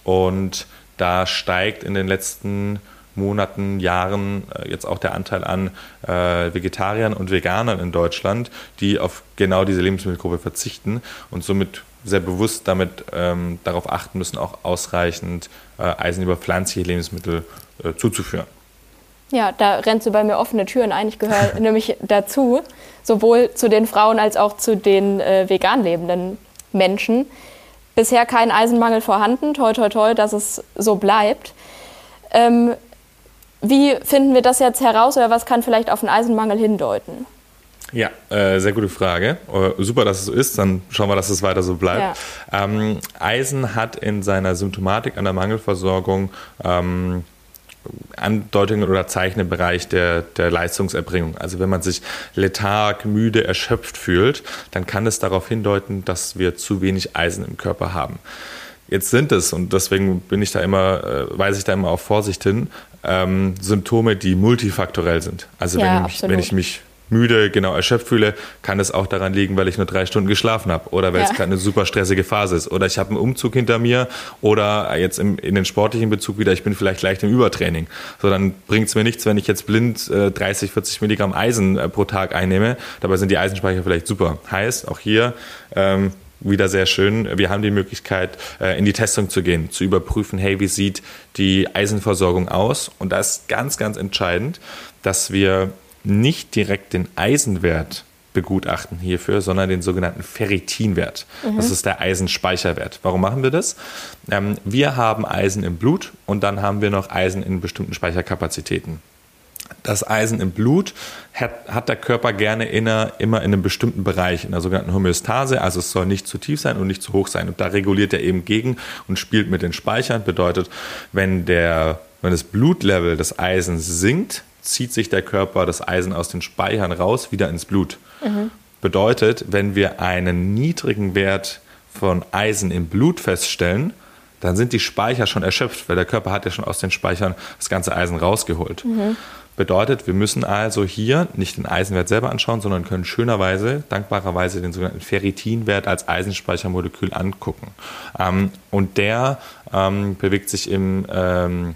Speaker 2: und da steigt in den letzten Monaten, Jahren äh, jetzt auch der Anteil an äh, Vegetariern und Veganern in Deutschland, die auf genau diese Lebensmittelgruppe verzichten und somit sehr bewusst damit ähm, darauf achten müssen, auch ausreichend äh, Eisen über pflanzliche Lebensmittel äh, zuzuführen.
Speaker 1: Ja, da rennst du bei mir offene Türen ein. Ich gehöre nämlich dazu, sowohl zu den Frauen als auch zu den äh, vegan lebenden Menschen. Bisher kein Eisenmangel vorhanden, toi toi toi, dass es so bleibt. Ähm, wie finden wir das jetzt heraus oder was kann vielleicht auf einen Eisenmangel hindeuten?
Speaker 2: Ja, äh, sehr gute Frage. Uh, super, dass es so ist. Dann schauen wir, dass es weiter so bleibt. Ja. Ähm, Eisen hat in seiner Symptomatik an der Mangelversorgung ähm, Andeutungen oder Zeichen im Bereich der, der Leistungserbringung. Also wenn man sich letharg, müde, erschöpft fühlt, dann kann es darauf hindeuten, dass wir zu wenig Eisen im Körper haben. Jetzt sind es, und deswegen bin ich da immer, äh, weise ich da immer auf Vorsicht hin, ähm, Symptome, die multifaktorell sind. Also ja, wenn, ich, wenn ich mich müde, genau erschöpft fühle, kann es auch daran liegen, weil ich nur drei Stunden geschlafen habe oder weil ja. es gerade eine super stressige Phase ist oder ich habe einen Umzug hinter mir oder jetzt im, in den sportlichen Bezug wieder, ich bin vielleicht leicht im Übertraining. So, dann bringt es mir nichts, wenn ich jetzt blind äh, 30, 40 Milligramm Eisen äh, pro Tag einnehme. Dabei sind die Eisenspeicher vielleicht super. Heißt, auch hier ähm, wieder sehr schön. Wir haben die Möglichkeit, äh, in die Testung zu gehen, zu überprüfen, hey, wie sieht die Eisenversorgung aus? Und da ist ganz, ganz entscheidend, dass wir nicht direkt den Eisenwert begutachten hierfür, sondern den sogenannten Ferritinwert. Mhm. Das ist der Eisenspeicherwert. Warum machen wir das? Ähm, wir haben Eisen im Blut und dann haben wir noch Eisen in bestimmten Speicherkapazitäten. Das Eisen im Blut hat, hat der Körper gerne inner, immer in einem bestimmten Bereich, in der sogenannten Homöostase. Also es soll nicht zu tief sein und nicht zu hoch sein. Und da reguliert er eben gegen und spielt mit den Speichern. Bedeutet, wenn, der, wenn das Blutlevel des Eisens sinkt, zieht sich der Körper das Eisen aus den Speichern raus, wieder ins Blut. Mhm. Bedeutet, wenn wir einen niedrigen Wert von Eisen im Blut feststellen, dann sind die Speicher schon erschöpft, weil der Körper hat ja schon aus den Speichern das ganze Eisen rausgeholt. Mhm. Bedeutet, wir müssen also hier nicht den Eisenwert selber anschauen, sondern können schönerweise, dankbarerweise den sogenannten Ferritinwert als Eisenspeichermolekül angucken. Ähm, und der ähm, bewegt sich im ähm,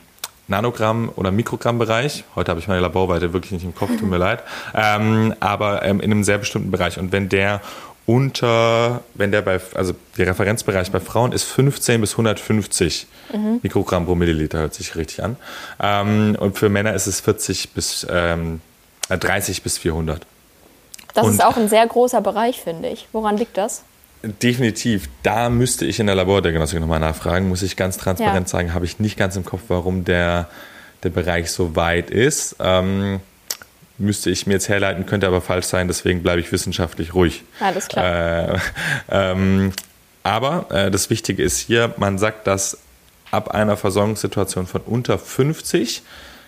Speaker 2: Nanogramm- oder Mikrogrammbereich. Heute habe ich meine Laborweite wirklich nicht im Kopf, tut mir leid. Ähm, aber ähm, in einem sehr bestimmten Bereich. Und wenn der unter, wenn der bei, also der Referenzbereich bei Frauen ist 15 bis 150 mhm. Mikrogramm pro Milliliter, hört sich richtig an. Ähm, und für Männer ist es 40 bis ähm, 30 bis 400.
Speaker 1: Das und ist auch ein sehr großer Bereich, finde ich. Woran liegt das?
Speaker 2: Definitiv. Da müsste ich in der Labordiagnostik nochmal nachfragen. Muss ich ganz transparent ja. sagen, habe ich nicht ganz im Kopf, warum der, der Bereich so weit ist. Ähm, müsste ich mir jetzt herleiten, könnte aber falsch sein, deswegen bleibe ich wissenschaftlich ruhig.
Speaker 1: Alles klar.
Speaker 2: Äh, ähm, aber äh, das Wichtige ist hier, man sagt, dass ab einer Versorgungssituation von unter 50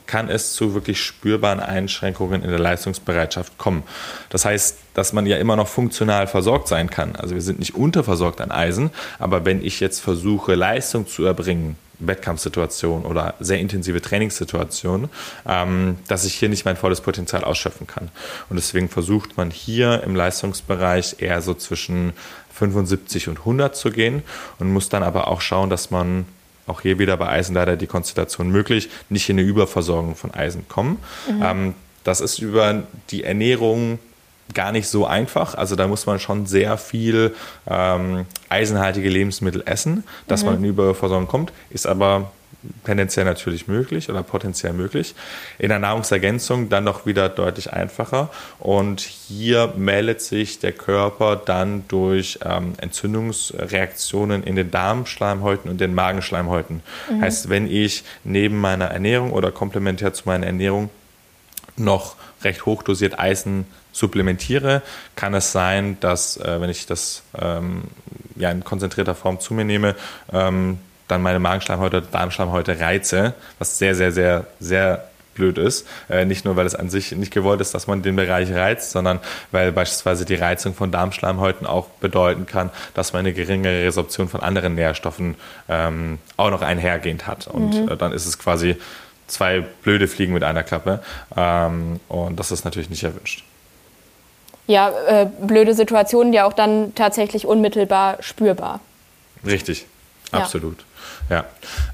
Speaker 2: kann es zu wirklich spürbaren Einschränkungen in der Leistungsbereitschaft kommen. Das heißt, dass man ja immer noch funktional versorgt sein kann. Also wir sind nicht unterversorgt an Eisen, aber wenn ich jetzt versuche, Leistung zu erbringen, Wettkampfsituation oder sehr intensive Trainingssituation, ähm, dass ich hier nicht mein volles Potenzial ausschöpfen kann. Und deswegen versucht man hier im Leistungsbereich eher so zwischen 75 und 100 zu gehen und muss dann aber auch schauen, dass man auch hier wieder bei Eisen leider die Konstellation möglich, nicht in eine Überversorgung von Eisen kommen. Mhm. Ähm, das ist über die Ernährung gar nicht so einfach. Also da muss man schon sehr viel ähm, eisenhaltige Lebensmittel essen, dass mhm. man in Überversorgung kommt, ist aber tendenziell natürlich möglich oder potenziell möglich. In der Nahrungsergänzung dann noch wieder deutlich einfacher. Und hier meldet sich der Körper dann durch ähm, Entzündungsreaktionen in den Darmschleimhäuten und den Magenschleimhäuten. Mhm. Heißt, wenn ich neben meiner Ernährung oder komplementär zu meiner Ernährung noch recht hochdosiert Eisen supplementiere, kann es sein, dass, äh, wenn ich das ähm, ja, in konzentrierter Form zu mir nehme, ähm, dann meine Magenschleimhäute, Darmschleimhäute reize, was sehr, sehr, sehr, sehr blöd ist. Äh, nicht nur, weil es an sich nicht gewollt ist, dass man den Bereich reizt, sondern weil beispielsweise die Reizung von Darmschleimhäuten auch bedeuten kann, dass man eine geringere Resorption von anderen Nährstoffen ähm, auch noch einhergehend hat. Und mhm. äh, dann ist es quasi zwei blöde Fliegen mit einer Klappe. Ähm, und das ist natürlich nicht erwünscht.
Speaker 1: Ja, äh, blöde Situationen, die auch dann tatsächlich unmittelbar spürbar.
Speaker 2: Richtig, absolut. Ja. Ja.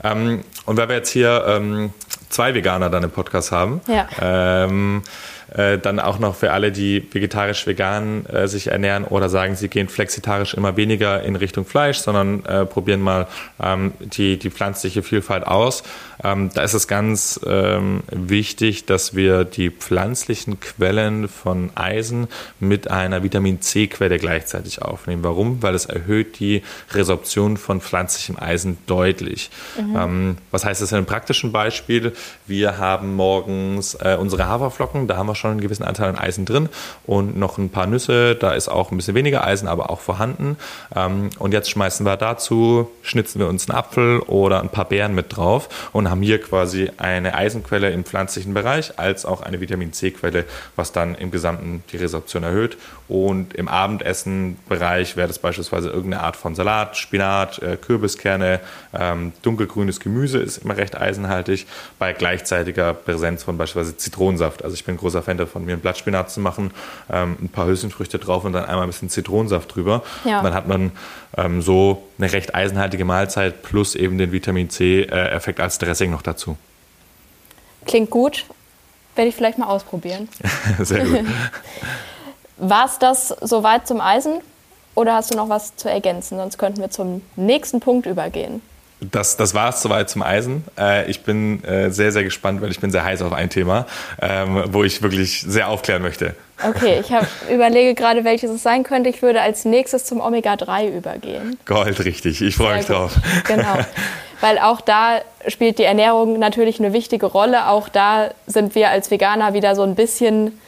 Speaker 2: Ähm, und weil wir jetzt hier ähm, zwei Veganer dann im Podcast haben, ja. ähm, äh, dann auch noch für alle, die vegetarisch-vegan äh, sich ernähren oder sagen, sie gehen flexitarisch immer weniger in Richtung Fleisch, sondern äh, probieren mal ähm, die, die pflanzliche Vielfalt aus. Ähm, da ist es ganz ähm, wichtig, dass wir die pflanzlichen Quellen von Eisen mit einer Vitamin C-Quelle gleichzeitig aufnehmen. Warum? Weil es erhöht die Resorption von pflanzlichem Eisen deutlich. Mhm. Ähm, was heißt das in einem praktischen Beispiel? Wir haben morgens äh, unsere Haferflocken, da haben wir schon einen gewissen Anteil an Eisen drin und noch ein paar Nüsse, da ist auch ein bisschen weniger Eisen, aber auch vorhanden. Ähm, und jetzt schmeißen wir dazu, schnitzen wir uns einen Apfel oder ein paar Beeren mit drauf und haben hier quasi eine Eisenquelle im pflanzlichen Bereich als auch eine Vitamin C-Quelle, was dann im Gesamten die Resorption erhöht. Und im Abendessenbereich wäre das beispielsweise irgendeine Art von Salat, Spinat, äh, Kürbiskerne, ähm, dunkelgrünes Gemüse ist immer recht eisenhaltig, bei gleichzeitiger Präsenz von beispielsweise Zitronensaft. Also ich bin ein großer Fan davon, mir einen Blattspinat zu machen, ähm, ein paar Hülsenfrüchte drauf und dann einmal ein bisschen Zitronensaft drüber. Ja. Und dann hat man ähm, so eine recht eisenhaltige Mahlzeit plus eben den Vitamin C-Effekt als Dressing noch dazu.
Speaker 1: Klingt gut. Werde ich vielleicht mal ausprobieren.
Speaker 2: Sehr gut.
Speaker 1: War es das soweit zum Eisen oder hast du noch was zu ergänzen? Sonst könnten wir zum nächsten Punkt übergehen.
Speaker 2: Das, das war es soweit zum Eisen. Äh, ich bin äh, sehr, sehr gespannt, weil ich bin sehr heiß auf ein Thema, ähm, wo ich wirklich sehr aufklären möchte.
Speaker 1: Okay, ich hab, überlege gerade, welches es sein könnte. Ich würde als nächstes zum Omega-3 übergehen.
Speaker 2: Gold, richtig. Ich freue mich drauf.
Speaker 1: Genau. Weil auch da spielt die Ernährung natürlich eine wichtige Rolle. Auch da sind wir als Veganer wieder so ein bisschen,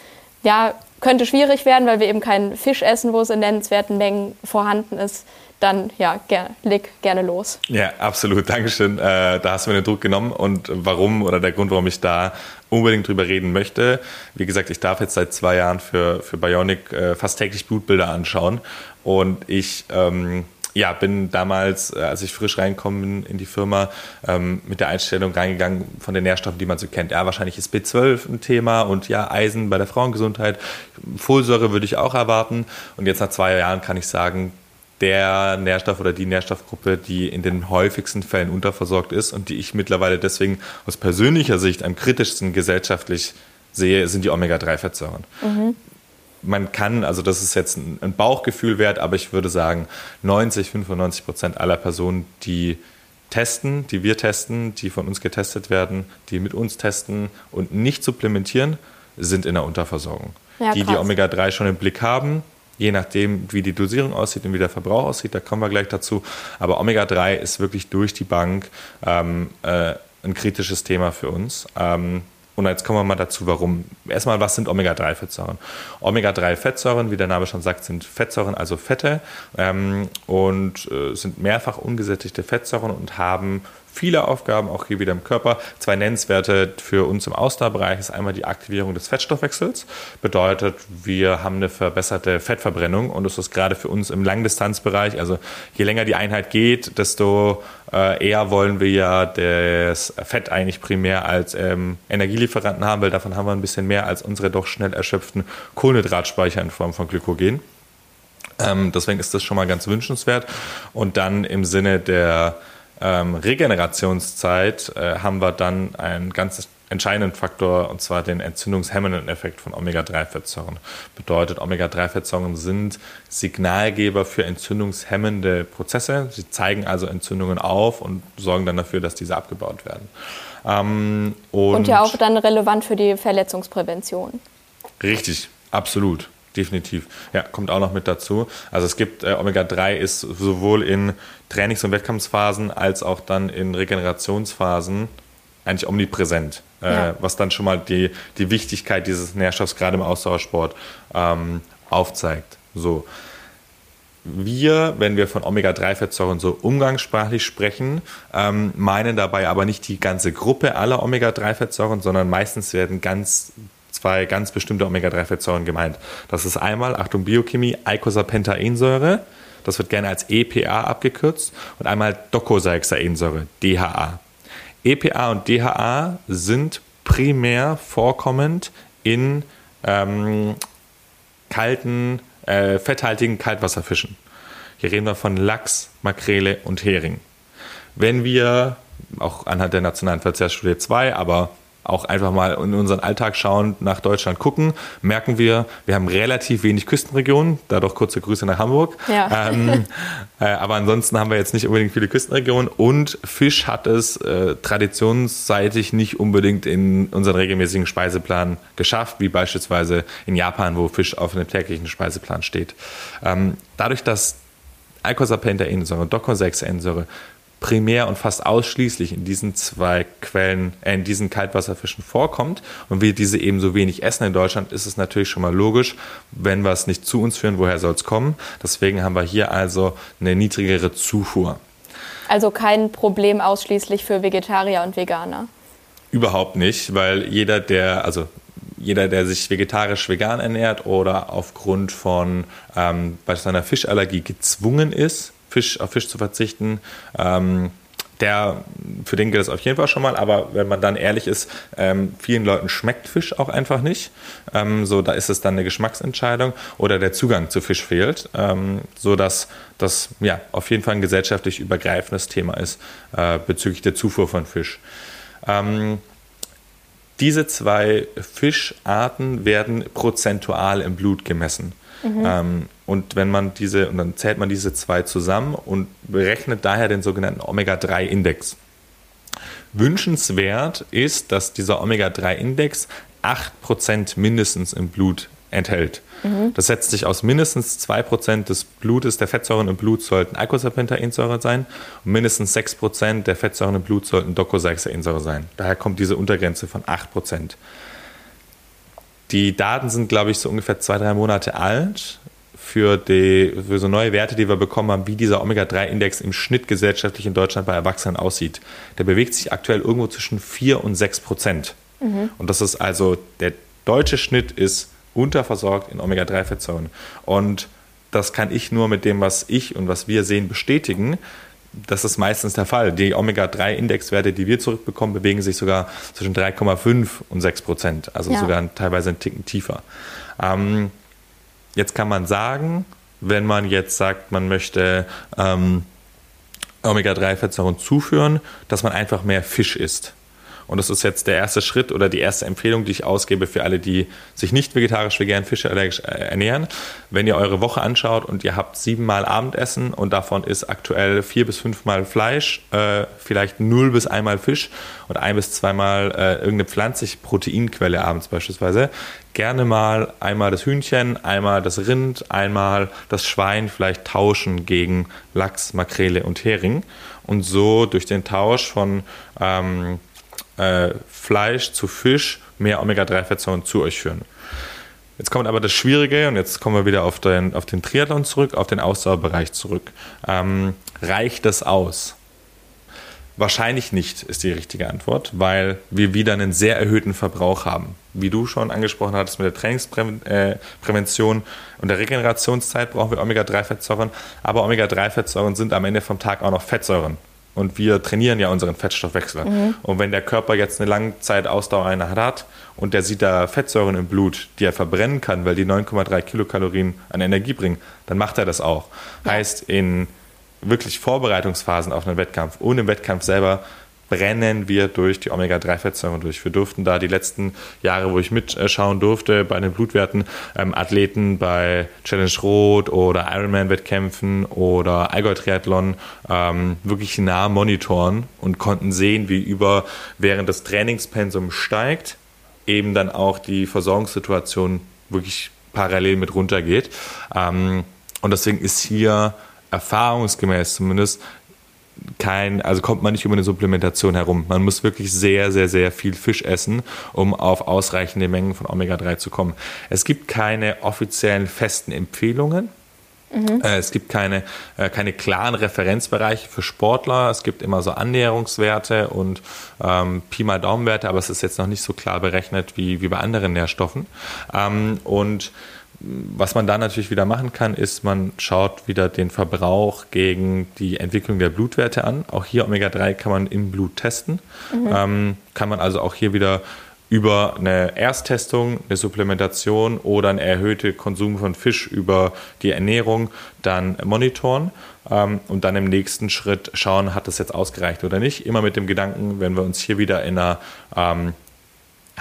Speaker 1: ja, könnte schwierig werden, weil wir eben keinen Fisch essen, wo es in nennenswerten Mengen vorhanden ist dann ja, ger leg gerne los.
Speaker 2: Ja, absolut. Dankeschön. Äh, da hast du mir den Druck genommen und warum oder der Grund, warum ich da unbedingt drüber reden möchte. Wie gesagt, ich darf jetzt seit zwei Jahren für, für Bionic äh, fast täglich Blutbilder anschauen und ich ähm, ja, bin damals, äh, als ich frisch reinkomme in die Firma, ähm, mit der Einstellung reingegangen von den Nährstoffen, die man so kennt. Ja, wahrscheinlich ist B12 ein Thema und ja, Eisen bei der Frauengesundheit. Folsäure würde ich auch erwarten. Und jetzt nach zwei Jahren kann ich sagen, der Nährstoff oder die Nährstoffgruppe, die in den häufigsten Fällen unterversorgt ist und die ich mittlerweile deswegen aus persönlicher Sicht am kritischsten gesellschaftlich sehe, sind die Omega-3-Fettsäuren. Mhm. Man kann, also das ist jetzt ein Bauchgefühl wert, aber ich würde sagen, 90, 95 Prozent aller Personen, die testen, die wir testen, die von uns getestet werden, die mit uns testen und nicht supplementieren, sind in der Unterversorgung.
Speaker 1: Ja,
Speaker 2: die, die
Speaker 1: krass.
Speaker 2: Omega-3 schon im Blick haben, je nachdem, wie die Dosierung aussieht und wie der Verbrauch aussieht, da kommen wir gleich dazu. Aber Omega-3 ist wirklich durch die Bank ähm, äh, ein kritisches Thema für uns. Ähm, und jetzt kommen wir mal dazu, warum. Erstmal, was sind Omega-3-Fettsäuren? Omega-3-Fettsäuren, wie der Name schon sagt, sind Fettsäuren, also Fette, ähm, und äh, sind mehrfach ungesättigte Fettsäuren und haben viele Aufgaben, auch hier wieder im Körper. Zwei nennenswerte für uns im Ausdauerbereich ist einmal die Aktivierung des Fettstoffwechsels. Bedeutet, wir haben eine verbesserte Fettverbrennung und das ist gerade für uns im Langdistanzbereich, also je länger die Einheit geht, desto äh, eher wollen wir ja das Fett eigentlich primär als ähm, Energielieferanten haben, weil davon haben wir ein bisschen mehr als unsere doch schnell erschöpften Kohlenhydratspeicher in Form von Glykogen. Ähm, deswegen ist das schon mal ganz wünschenswert. Und dann im Sinne der ähm, Regenerationszeit äh, haben wir dann einen ganz entscheidenden Faktor, und zwar den entzündungshemmenden Effekt von Omega-3-Fettsäuren. Bedeutet, Omega-3-Fettsäuren sind Signalgeber für entzündungshemmende Prozesse. Sie zeigen also Entzündungen auf und sorgen dann dafür, dass diese abgebaut werden.
Speaker 1: Ähm, und, und ja auch dann relevant für die Verletzungsprävention.
Speaker 2: Richtig, absolut definitiv. Ja, kommt auch noch mit dazu. Also es gibt äh, Omega-3 ist sowohl in Trainings- und Wettkampfphasen als auch dann in Regenerationsphasen eigentlich omnipräsent, äh, ja. was dann schon mal die, die Wichtigkeit dieses Nährstoffs gerade im Ausdauersport ähm, aufzeigt. So. Wir, wenn wir von Omega-3-Fettsäuren so umgangssprachlich sprechen, ähm, meinen dabei aber nicht die ganze Gruppe aller Omega-3-Fettsäuren, sondern meistens werden ganz zwei ganz bestimmte Omega-3-Fettsäuren gemeint. Das ist einmal, Achtung Biochemie, Eicosapentaensäure, das wird gerne als EPA abgekürzt, und einmal Docosahexaensäure, DHA. EPA und DHA sind primär vorkommend in ähm, kalten, äh, fetthaltigen Kaltwasserfischen. Hier reden wir von Lachs, Makrele und Hering. Wenn wir, auch anhand der Nationalen Verzehrstudie 2, aber auch einfach mal in unseren Alltag schauen, nach Deutschland gucken, merken wir, wir haben relativ wenig Küstenregionen, dadurch kurze Grüße nach Hamburg. Ja. Ähm, äh, aber ansonsten haben wir jetzt nicht unbedingt viele Küstenregionen und Fisch hat es äh, traditionsseitig nicht unbedingt in unseren regelmäßigen Speiseplan geschafft, wie beispielsweise in Japan, wo Fisch auf einem täglichen Speiseplan steht. Ähm, dadurch, dass und Docosahexaensäure primär und fast ausschließlich in diesen zwei Quellen, äh, in diesen Kaltwasserfischen vorkommt und wir diese eben so wenig essen in Deutschland, ist es natürlich schon mal logisch, wenn wir es nicht zu uns führen, woher soll es kommen? Deswegen haben wir hier also eine niedrigere Zufuhr.
Speaker 1: Also kein Problem ausschließlich für Vegetarier und Veganer?
Speaker 2: Überhaupt nicht, weil jeder, der, also jeder, der sich vegetarisch vegan ernährt oder aufgrund von ähm, bei seiner Fischallergie gezwungen ist, Fisch, auf Fisch zu verzichten. Ähm, der, für den gilt das auf jeden Fall schon mal, aber wenn man dann ehrlich ist, ähm, vielen Leuten schmeckt Fisch auch einfach nicht. Ähm, so, da ist es dann eine Geschmacksentscheidung oder der Zugang zu Fisch fehlt, ähm, so dass das ja auf jeden Fall ein gesellschaftlich übergreifendes Thema ist äh, bezüglich der Zufuhr von Fisch. Ähm, diese zwei Fischarten werden prozentual im Blut gemessen. Mhm. Und wenn man diese, und dann zählt man diese zwei zusammen und berechnet daher den sogenannten Omega-3-Index. Wünschenswert ist, dass dieser Omega-3-Index 8% mindestens im Blut enthält. Mhm. Das setzt sich aus mindestens 2% des Blutes, der Fettsäuren im Blut sollten Eicosapentaensäure sein und mindestens 6% der Fettsäuren im Blut sollten Docosahexaensäure sein. Daher kommt diese Untergrenze von 8%. Die Daten sind, glaube ich, so ungefähr zwei, drei Monate alt für, die, für so neue Werte, die wir bekommen haben, wie dieser Omega-3-Index im Schnitt gesellschaftlich in Deutschland bei Erwachsenen aussieht. Der bewegt sich aktuell irgendwo zwischen 4 und 6 Prozent. Mhm. Und das ist also, der deutsche Schnitt ist unterversorgt in Omega-3-Fettsäuren. Und das kann ich nur mit dem, was ich und was wir sehen, bestätigen das ist meistens der Fall. Die Omega-3-Indexwerte, die wir zurückbekommen, bewegen sich sogar zwischen 3,5 und 6 Prozent, also ja. sogar teilweise einen Ticken tiefer. Ähm, jetzt kann man sagen, wenn man jetzt sagt, man möchte ähm, Omega-3-Fettsäuren zuführen, dass man einfach mehr Fisch isst. Und das ist jetzt der erste Schritt oder die erste Empfehlung, die ich ausgebe für alle, die sich nicht vegetarisch, vegan, fischeallergisch äh, ernähren. Wenn ihr eure Woche anschaut und ihr habt siebenmal Abendessen und davon ist aktuell vier bis fünfmal Fleisch, äh, vielleicht null bis einmal Fisch und ein bis zweimal äh, irgendeine pflanzliche Proteinquelle abends beispielsweise, gerne mal einmal das Hühnchen, einmal das Rind, einmal das Schwein vielleicht tauschen gegen Lachs, Makrele und Hering und so durch den Tausch von ähm, äh, Fleisch zu Fisch mehr Omega-3-Fettsäuren zu euch führen. Jetzt kommt aber das Schwierige und jetzt kommen wir wieder auf den, auf den Triathlon zurück, auf den Ausdauerbereich zurück. Ähm, reicht das aus? Wahrscheinlich nicht, ist die richtige Antwort, weil wir wieder einen sehr erhöhten Verbrauch haben. Wie du schon angesprochen hattest mit der Trainingsprävention äh, und der Regenerationszeit brauchen wir Omega-3-Fettsäuren, aber Omega-3-Fettsäuren sind am Ende vom Tag auch noch Fettsäuren. Und wir trainieren ja unseren Fettstoffwechsel. Mhm. Und wenn der Körper jetzt eine Langzeitausdauereinheit hat und der sieht da Fettsäuren im Blut, die er verbrennen kann, weil die 9,3 Kilokalorien an Energie bringen, dann macht er das auch. Ja. Heißt, in wirklich Vorbereitungsphasen auf einen Wettkampf und im Wettkampf selber brennen wir durch die Omega-3-Fettsäuren durch. Wir durften da die letzten Jahre, wo ich mitschauen durfte, bei den Blutwerten ähm, Athleten bei Challenge Rot oder Ironman-Wettkämpfen oder Allgäu-Triathlon ähm, wirklich nah monitoren und konnten sehen, wie über während das Trainingspensum steigt, eben dann auch die Versorgungssituation wirklich parallel mit runtergeht. Ähm, und deswegen ist hier erfahrungsgemäß zumindest kein, also kommt man nicht über eine Supplementation herum. Man muss wirklich sehr, sehr, sehr viel Fisch essen, um auf ausreichende Mengen von Omega-3 zu kommen. Es gibt keine offiziellen festen Empfehlungen. Mhm. Äh, es gibt keine, äh, keine klaren Referenzbereiche für Sportler. Es gibt immer so Annäherungswerte und ähm, Pi mal Daumenwerte, aber es ist jetzt noch nicht so klar berechnet wie, wie bei anderen Nährstoffen. Ähm, und was man da natürlich wieder machen kann, ist, man schaut wieder den Verbrauch gegen die Entwicklung der Blutwerte an. Auch hier Omega-3 kann man im Blut testen. Mhm. Ähm, kann man also auch hier wieder über eine Ersttestung, eine Supplementation oder ein erhöhter Konsum von Fisch über die Ernährung dann monitoren ähm, und dann im nächsten Schritt schauen, hat das jetzt ausgereicht oder nicht. Immer mit dem Gedanken, wenn wir uns hier wieder in einer ähm,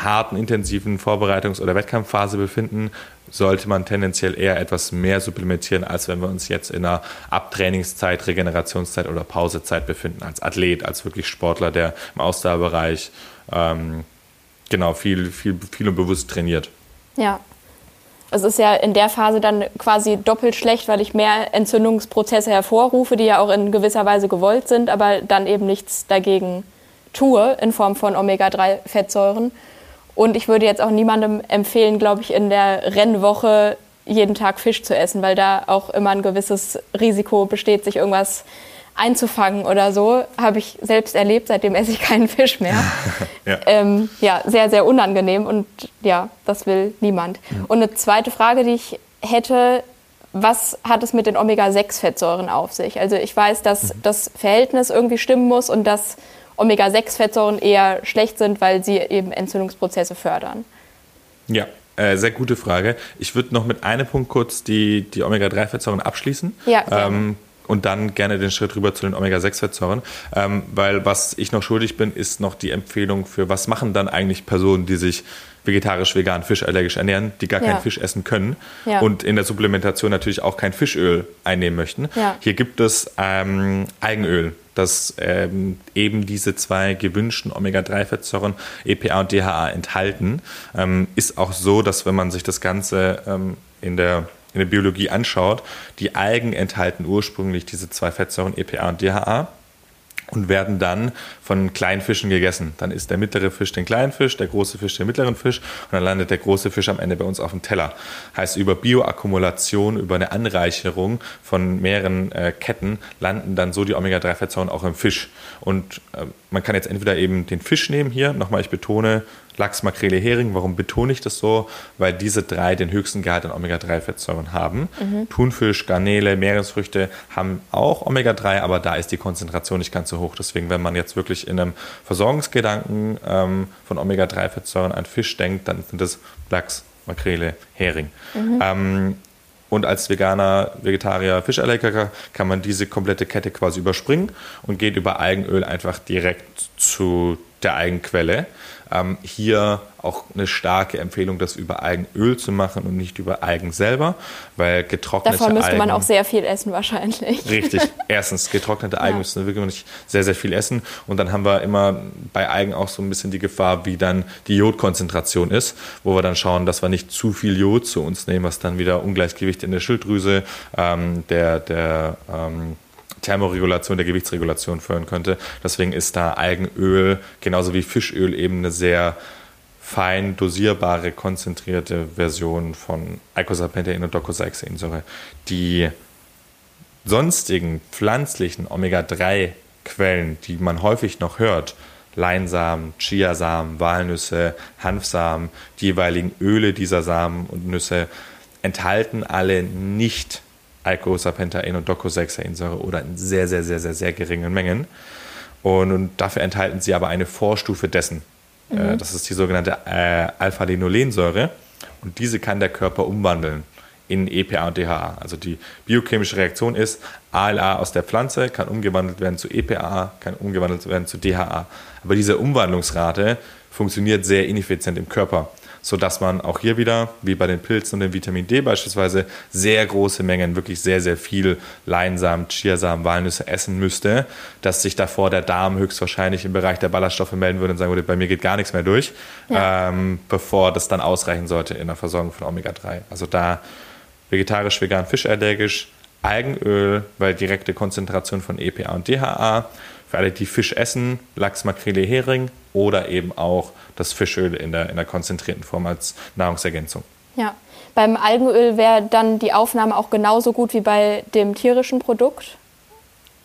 Speaker 2: harten, intensiven Vorbereitungs- oder Wettkampfphase befinden, sollte man tendenziell eher etwas mehr supplementieren, als wenn wir uns jetzt in einer Abtrainingszeit, Regenerationszeit oder Pausezeit befinden, als Athlet, als wirklich Sportler, der im Ausdauerbereich ähm, genau viel, viel, viel und bewusst trainiert.
Speaker 1: Ja. Es ist ja in der Phase dann quasi doppelt schlecht, weil ich mehr Entzündungsprozesse hervorrufe, die ja auch in gewisser Weise gewollt sind, aber dann eben nichts dagegen tue in Form von Omega-3-Fettsäuren. Und ich würde jetzt auch niemandem empfehlen, glaube ich, in der Rennwoche jeden Tag Fisch zu essen, weil da auch immer ein gewisses Risiko besteht, sich irgendwas einzufangen oder so. Habe ich selbst erlebt, seitdem esse ich keinen Fisch mehr. ja. Ähm, ja, sehr, sehr unangenehm und ja, das will niemand. Ja. Und eine zweite Frage, die ich hätte, was hat es mit den Omega-6-Fettsäuren auf sich? Also ich weiß, dass mhm. das Verhältnis irgendwie stimmen muss und dass Omega-6-Fettsäuren eher schlecht sind, weil sie eben Entzündungsprozesse fördern?
Speaker 2: Ja, äh, sehr gute Frage. Ich würde noch mit einem Punkt kurz die, die Omega-3-Fettsäuren abschließen. Ja, ähm, und dann gerne den Schritt rüber zu den Omega-6-Fettsäuren. Ähm, weil was ich noch schuldig bin, ist noch die Empfehlung für, was machen dann eigentlich Personen, die sich vegetarisch, vegan, fischallergisch ernähren, die gar ja. keinen Fisch essen können ja. und in der Supplementation natürlich auch kein Fischöl einnehmen möchten. Ja. Hier gibt es ähm, Algenöl dass ähm, eben diese zwei gewünschten Omega-3-Fettsäuren EPA und DHA enthalten. Ähm, ist auch so, dass wenn man sich das Ganze ähm, in der in der Biologie anschaut, die Algen enthalten ursprünglich diese zwei Fettsäuren EPA und DHA und werden dann von kleinen Fischen gegessen. Dann isst der mittlere Fisch den kleinen Fisch, der große Fisch den mittleren Fisch und dann landet der große Fisch am Ende bei uns auf dem Teller. Heißt, über Bioakkumulation, über eine Anreicherung von mehreren äh, Ketten landen dann so die Omega-3-Fettsäuren auch im Fisch. Und äh, man kann jetzt entweder eben den Fisch nehmen hier, nochmal, ich betone, Lachs, Makrele, Hering. Warum betone ich das so? Weil diese drei den höchsten Gehalt an Omega-3-Fettsäuren haben. Mhm. Thunfisch, Garnele, Meeresfrüchte haben auch Omega-3, aber da ist die Konzentration nicht ganz so hoch. Deswegen, wenn man jetzt wirklich in einem Versorgungsgedanken ähm, von Omega-3-Fettsäuren an Fisch denkt, dann sind das Lachs, Makrele, Hering. Mhm. Ähm, und als Veganer, Vegetarier, Fischallergiker kann man diese komplette Kette quasi überspringen und geht über Algenöl einfach direkt zu der Algenquelle. Ähm, hier auch eine starke Empfehlung, das über Algenöl zu machen und nicht über Algen selber, weil getrocknete
Speaker 1: Davon müsste
Speaker 2: Algen,
Speaker 1: man auch sehr viel essen wahrscheinlich.
Speaker 2: Richtig. Erstens, getrocknete Algen ja. müssen wir wirklich sehr, sehr viel essen. Und dann haben wir immer bei Algen auch so ein bisschen die Gefahr, wie dann die Jodkonzentration ist, wo wir dann schauen, dass wir nicht zu viel Jod zu uns nehmen, was dann wieder Ungleichgewicht in der Schilddrüse, ähm, der, der ähm, Thermoregulation, der Gewichtsregulation führen könnte. Deswegen ist da Algenöl genauso wie Fischöl eben eine sehr fein dosierbare, konzentrierte Version von Eicosapentaen und Docosahexaensäure. Die sonstigen pflanzlichen Omega-3-Quellen, die man häufig noch hört, Leinsamen, Chiasamen, Walnüsse, Hanfsamen, die jeweiligen Öle dieser Samen und Nüsse, enthalten alle nicht Eicosapentaen und Docosahexaensäure oder in sehr, sehr, sehr, sehr, sehr geringen Mengen. Und, und dafür enthalten sie aber eine Vorstufe dessen. Äh, mhm. Das ist die sogenannte äh, Alpha-Linolensäure. Und diese kann der Körper umwandeln in EPA und DHA. Also die biochemische Reaktion ist, ALA aus der Pflanze kann umgewandelt werden zu EPA, kann umgewandelt werden zu DHA. Aber diese Umwandlungsrate funktioniert sehr ineffizient im Körper sodass man auch hier wieder, wie bei den Pilzen und dem Vitamin D beispielsweise, sehr große Mengen, wirklich sehr, sehr viel Leinsamen, Chiasamen, Walnüsse essen müsste, dass sich davor der Darm höchstwahrscheinlich im Bereich der Ballaststoffe melden würde und sagen würde, bei mir geht gar nichts mehr durch, ja. ähm, bevor das dann ausreichen sollte in der Versorgung von Omega-3. Also da vegetarisch, vegan, fischallergisch, Algenöl, weil direkte Konzentration von EPA und DHA, für alle, die Fisch essen, Lachs, Makrele, Hering oder eben auch das Fischöl in der, in der konzentrierten Form als Nahrungsergänzung.
Speaker 1: Ja, beim Algenöl wäre dann die Aufnahme auch genauso gut wie bei dem tierischen Produkt?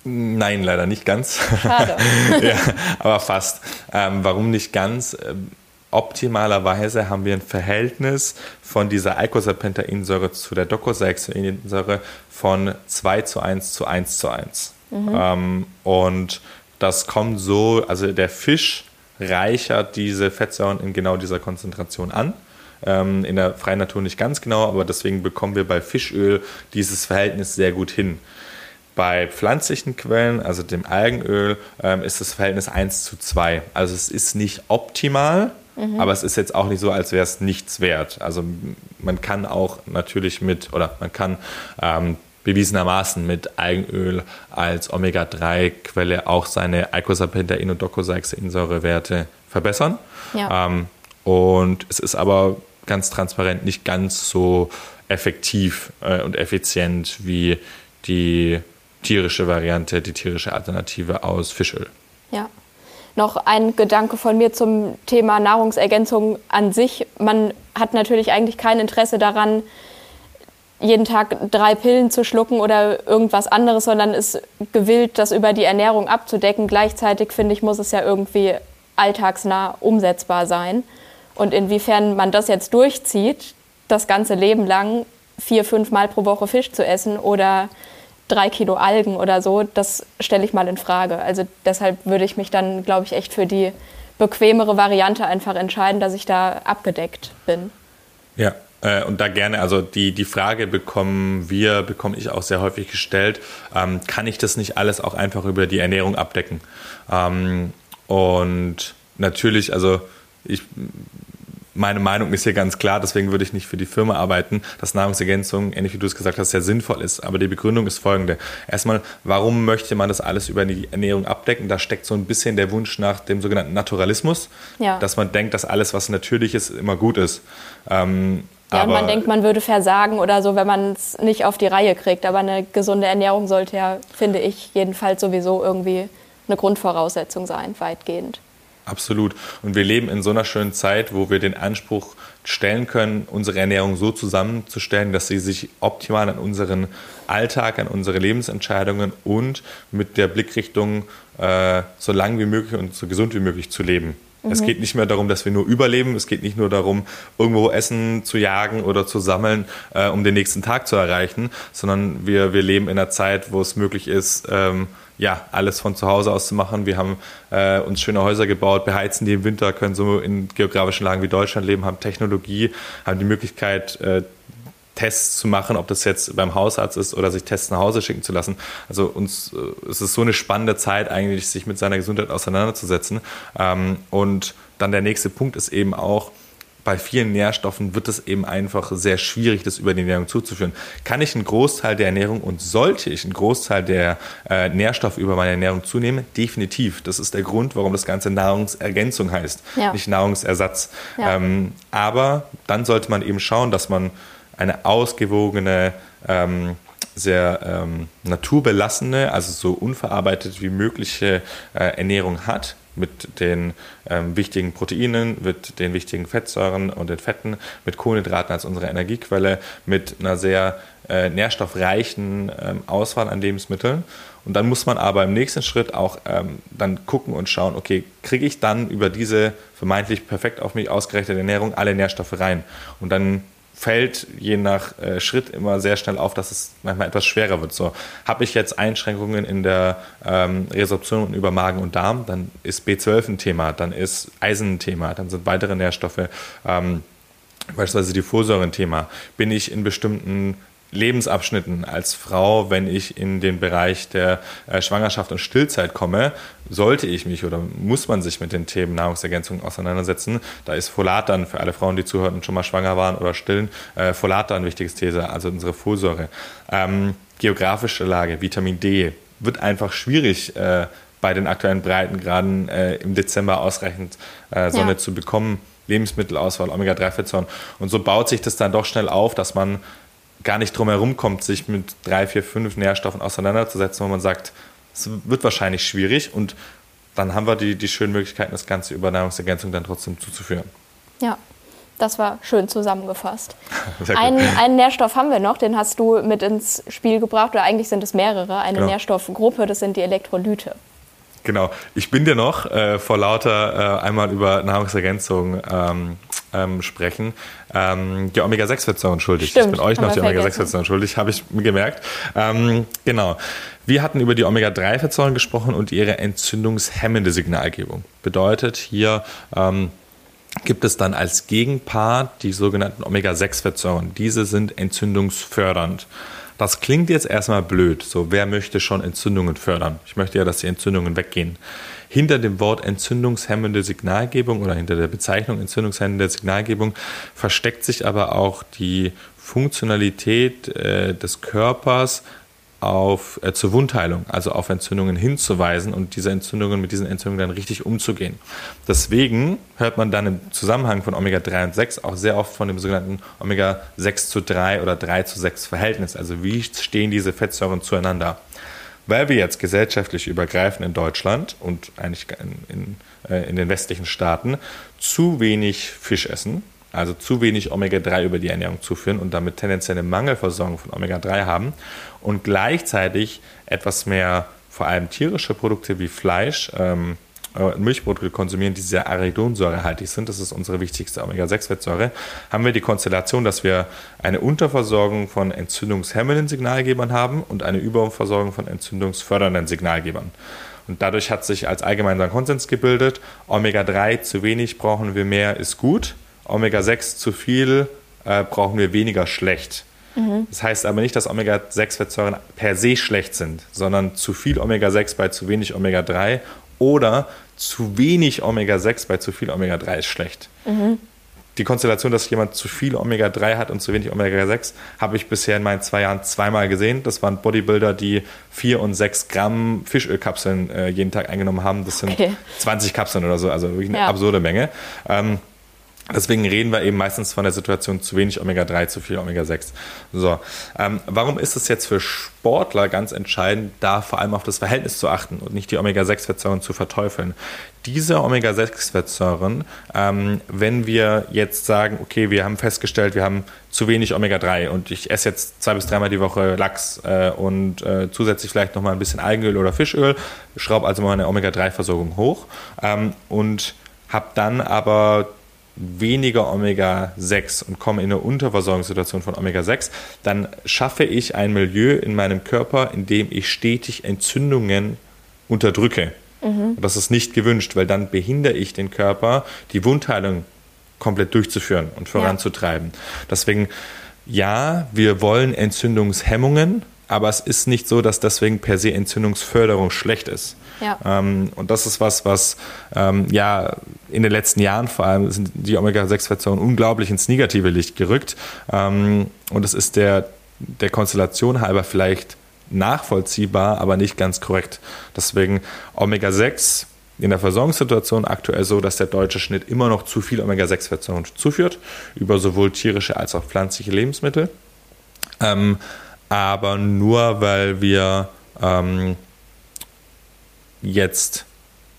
Speaker 2: Nein, leider nicht ganz.
Speaker 1: Schade.
Speaker 2: ja, aber fast. Ähm, warum nicht ganz? Ähm, optimalerweise haben wir ein Verhältnis von dieser Eicosapentaensäure zu der Docosahexaensäure von 2 zu 1 zu 1 zu 1. Mhm. Ähm, und das kommt so, also der Fisch reichert diese Fettsäuren in genau dieser Konzentration an. Ähm, in der freien Natur nicht ganz genau, aber deswegen bekommen wir bei Fischöl dieses Verhältnis sehr gut hin. Bei pflanzlichen Quellen, also dem Algenöl, ähm, ist das Verhältnis 1 zu 2. Also es ist nicht optimal, mhm. aber es ist jetzt auch nicht so, als wäre es nichts wert. Also man kann auch natürlich mit, oder man kann ähm, bewiesenermaßen mit Algenöl als Omega-3-Quelle auch seine Eicosapentaen- und Docosahexaensäurewerte verbessern. Ja. Ähm, und es ist aber ganz transparent nicht ganz so effektiv äh, und effizient wie die tierische Variante, die tierische Alternative aus Fischöl.
Speaker 1: Ja. Noch ein Gedanke von mir zum Thema Nahrungsergänzung an sich. Man hat natürlich eigentlich kein Interesse daran, jeden Tag drei Pillen zu schlucken oder irgendwas anderes, sondern ist gewillt, das über die Ernährung abzudecken. Gleichzeitig finde ich, muss es ja irgendwie alltagsnah umsetzbar sein. Und inwiefern man das jetzt durchzieht, das ganze Leben lang vier, fünf Mal pro Woche Fisch zu essen oder drei Kilo Algen oder so, das stelle ich mal in Frage. Also deshalb würde ich mich dann, glaube ich, echt für die bequemere Variante einfach entscheiden, dass ich da abgedeckt bin.
Speaker 2: Ja, äh, und da gerne, also die, die Frage bekommen wir, bekomme ich auch sehr häufig gestellt, ähm, kann ich das nicht alles auch einfach über die Ernährung abdecken? Ähm, und natürlich, also ich meine Meinung ist hier ganz klar, deswegen würde ich nicht für die Firma arbeiten, dass Nahrungsergänzung, ähnlich wie du es gesagt hast, sehr sinnvoll ist. Aber die Begründung ist folgende. Erstmal, warum möchte man das alles über die Ernährung abdecken? Da steckt so ein bisschen der Wunsch nach dem sogenannten Naturalismus, ja. dass man denkt, dass alles, was natürlich ist, immer gut ist. Ähm,
Speaker 1: ja, aber man denkt, man würde versagen oder so, wenn man es nicht auf die Reihe kriegt. Aber eine gesunde Ernährung sollte ja, finde ich, jedenfalls sowieso irgendwie eine Grundvoraussetzung sein, weitgehend.
Speaker 2: Absolut. Und wir leben in so einer schönen Zeit, wo wir den Anspruch stellen können, unsere Ernährung so zusammenzustellen, dass sie sich optimal an unseren Alltag, an unsere Lebensentscheidungen und mit der Blickrichtung äh, so lang wie möglich und so gesund wie möglich zu leben. Mhm. Es geht nicht mehr darum, dass wir nur überleben. Es geht nicht nur darum, irgendwo Essen zu jagen oder zu sammeln, äh, um den nächsten Tag zu erreichen, sondern wir, wir leben in einer Zeit, wo es möglich ist, ähm, ja, alles von zu Hause aus zu machen. Wir haben äh, uns schöne Häuser gebaut, beheizen die im Winter, können so in geografischen Lagen wie Deutschland leben, haben Technologie, haben die Möglichkeit, äh, Tests zu machen, ob das jetzt beim Hausarzt ist oder sich Tests nach Hause schicken zu lassen. Also uns äh, es ist so eine spannende Zeit eigentlich, sich mit seiner Gesundheit auseinanderzusetzen. Ähm, und dann der nächste Punkt ist eben auch, bei vielen Nährstoffen wird es eben einfach sehr schwierig, das über die Ernährung zuzuführen. Kann ich einen Großteil der Ernährung und sollte ich einen Großteil der äh, Nährstoffe über meine Ernährung zunehmen? Definitiv. Das ist der Grund, warum das Ganze Nahrungsergänzung heißt, ja. nicht Nahrungsersatz. Ja. Ähm, aber dann sollte man eben schauen, dass man eine ausgewogene, ähm, sehr ähm, naturbelassene, also so unverarbeitet wie mögliche äh, Ernährung hat mit den ähm, wichtigen Proteinen, mit den wichtigen Fettsäuren und den Fetten, mit Kohlenhydraten als unsere Energiequelle, mit einer sehr äh, nährstoffreichen ähm, Auswahl an Lebensmitteln. Und dann muss man aber im nächsten Schritt auch ähm, dann gucken und schauen, okay, kriege ich dann über diese vermeintlich perfekt auf mich ausgerechtete Ernährung alle Nährstoffe rein? Und dann fällt je nach äh, Schritt immer sehr schnell auf, dass es manchmal etwas schwerer wird. So, habe ich jetzt Einschränkungen in der ähm, Resorption über Magen und Darm, dann ist B12 ein Thema, dann ist Eisen ein Thema, dann sind weitere Nährstoffe, ähm, beispielsweise die Folsäure ein Thema. Bin ich in bestimmten Lebensabschnitten als Frau, wenn ich in den Bereich der äh, Schwangerschaft und Stillzeit komme, sollte ich mich oder muss man sich mit den Themen Nahrungsergänzung auseinandersetzen. Da ist Folat dann für alle Frauen, die zuhören und schon mal schwanger waren oder stillen, äh, Folat dann ein wichtiges These, also unsere Folsäure. Ähm, geografische Lage, Vitamin D, wird einfach schwierig äh, bei den aktuellen Breitengraden äh, im Dezember ausreichend äh, Sonne ja. zu bekommen. Lebensmittelauswahl, Omega-3-Fettsäuren. Und so baut sich das dann doch schnell auf, dass man gar nicht drum herum kommt, sich mit drei, vier, fünf Nährstoffen auseinanderzusetzen, wo man sagt, es wird wahrscheinlich schwierig und dann haben wir die, die schönen Möglichkeiten, das Ganze über Nahrungsergänzung dann trotzdem zuzuführen.
Speaker 1: Ja, das war schön zusammengefasst. Ein, einen Nährstoff haben wir noch, den hast du mit ins Spiel gebracht, oder eigentlich sind es mehrere, eine genau. Nährstoffgruppe, das sind die Elektrolyte.
Speaker 2: Genau, ich bin dir noch äh, vor lauter äh, einmal über Nahrungsergänzung ähm, ähm, sprechen, ähm, die Omega-6-Fettsäuren schuldig. Stimmt, ich bin euch noch die Omega-6-Fettsäuren schuldig, habe ich gemerkt. Ähm, genau. Wir hatten über die Omega-3-Fettsäuren gesprochen und ihre entzündungshemmende Signalgebung. Bedeutet hier, ähm, gibt es dann als Gegenpart die sogenannten Omega-6-Fettsäuren. Diese sind entzündungsfördernd. Das klingt jetzt erstmal blöd. So, wer möchte schon Entzündungen fördern? Ich möchte ja, dass die Entzündungen weggehen. Hinter dem Wort entzündungshemmende Signalgebung oder hinter der Bezeichnung entzündungshemmende Signalgebung versteckt sich aber auch die Funktionalität äh, des Körpers auf, äh, zur Wundheilung, also auf Entzündungen hinzuweisen und diese Entzündungen mit diesen Entzündungen dann richtig umzugehen. Deswegen hört man dann im Zusammenhang von Omega-3 und 6 auch sehr oft von dem sogenannten Omega-6 zu 3 oder 3 zu 6 Verhältnis. Also wie stehen diese Fettsäuren zueinander? Weil wir jetzt gesellschaftlich übergreifend in Deutschland und eigentlich in, in, äh, in den westlichen Staaten zu wenig Fisch essen, also zu wenig Omega-3 über die Ernährung zuführen und damit tendenziell eine Mangelversorgung von Omega-3 haben und gleichzeitig etwas mehr vor allem tierische Produkte wie Fleisch, ähm, äh, Milchprodukte konsumieren, die sehr aridonsäurehaltig sind, das ist unsere wichtigste Omega-6-Fettsäure, haben wir die Konstellation, dass wir eine Unterversorgung von entzündungshemmenden Signalgebern haben und eine Überversorgung von entzündungsfördernden Signalgebern. Und dadurch hat sich als allgemeiner Konsens gebildet, Omega-3 zu wenig brauchen wir mehr, ist gut. Omega-6 zu viel äh, brauchen wir weniger schlecht. Mhm. Das heißt aber nicht, dass Omega-6-Fettsäuren per se schlecht sind, sondern zu viel Omega-6 bei zu wenig Omega-3 oder zu wenig Omega-6 bei zu viel Omega-3 ist schlecht. Mhm. Die Konstellation, dass jemand zu viel Omega-3 hat und zu wenig Omega-6, habe ich bisher in meinen zwei Jahren zweimal gesehen. Das waren Bodybuilder, die vier und sechs Gramm Fischölkapseln äh, jeden Tag eingenommen haben. Das sind okay. 20 Kapseln oder so, also wirklich eine ja. absurde Menge. Ähm, Deswegen reden wir eben meistens von der Situation zu wenig Omega-3, zu viel Omega-6. So, ähm, warum ist es jetzt für Sportler ganz entscheidend, da vor allem auf das Verhältnis zu achten und nicht die Omega-6-Fettsäuren zu verteufeln? Diese Omega-6-Fettsäuren, ähm, wenn wir jetzt sagen, okay, wir haben festgestellt, wir haben zu wenig Omega-3 und ich esse jetzt zwei bis dreimal die Woche Lachs äh, und äh, zusätzlich vielleicht nochmal ein bisschen Algenöl oder Fischöl, schraube also mal meine Omega-3-Versorgung hoch ähm, und habe dann aber weniger Omega-6 und komme in eine Unterversorgungssituation von Omega-6, dann schaffe ich ein Milieu in meinem Körper, in dem ich stetig Entzündungen unterdrücke. Mhm. Das ist nicht gewünscht, weil dann behindere ich den Körper, die Wundheilung komplett durchzuführen und voranzutreiben. Ja. Deswegen ja, wir wollen Entzündungshemmungen, aber es ist nicht so, dass deswegen per se Entzündungsförderung schlecht ist. Ja. Ähm, und das ist was, was ähm, ja in den letzten Jahren vor allem sind die Omega-6-Fettsäuren unglaublich ins negative Licht gerückt. Ähm, und es ist der, der Konstellation halber vielleicht nachvollziehbar, aber nicht ganz korrekt. Deswegen Omega-6 in der Versorgungssituation aktuell so, dass der deutsche Schnitt immer noch zu viel Omega-6-Fettsäuren zuführt, über sowohl tierische als auch pflanzliche Lebensmittel. Ähm, aber nur weil wir ähm, jetzt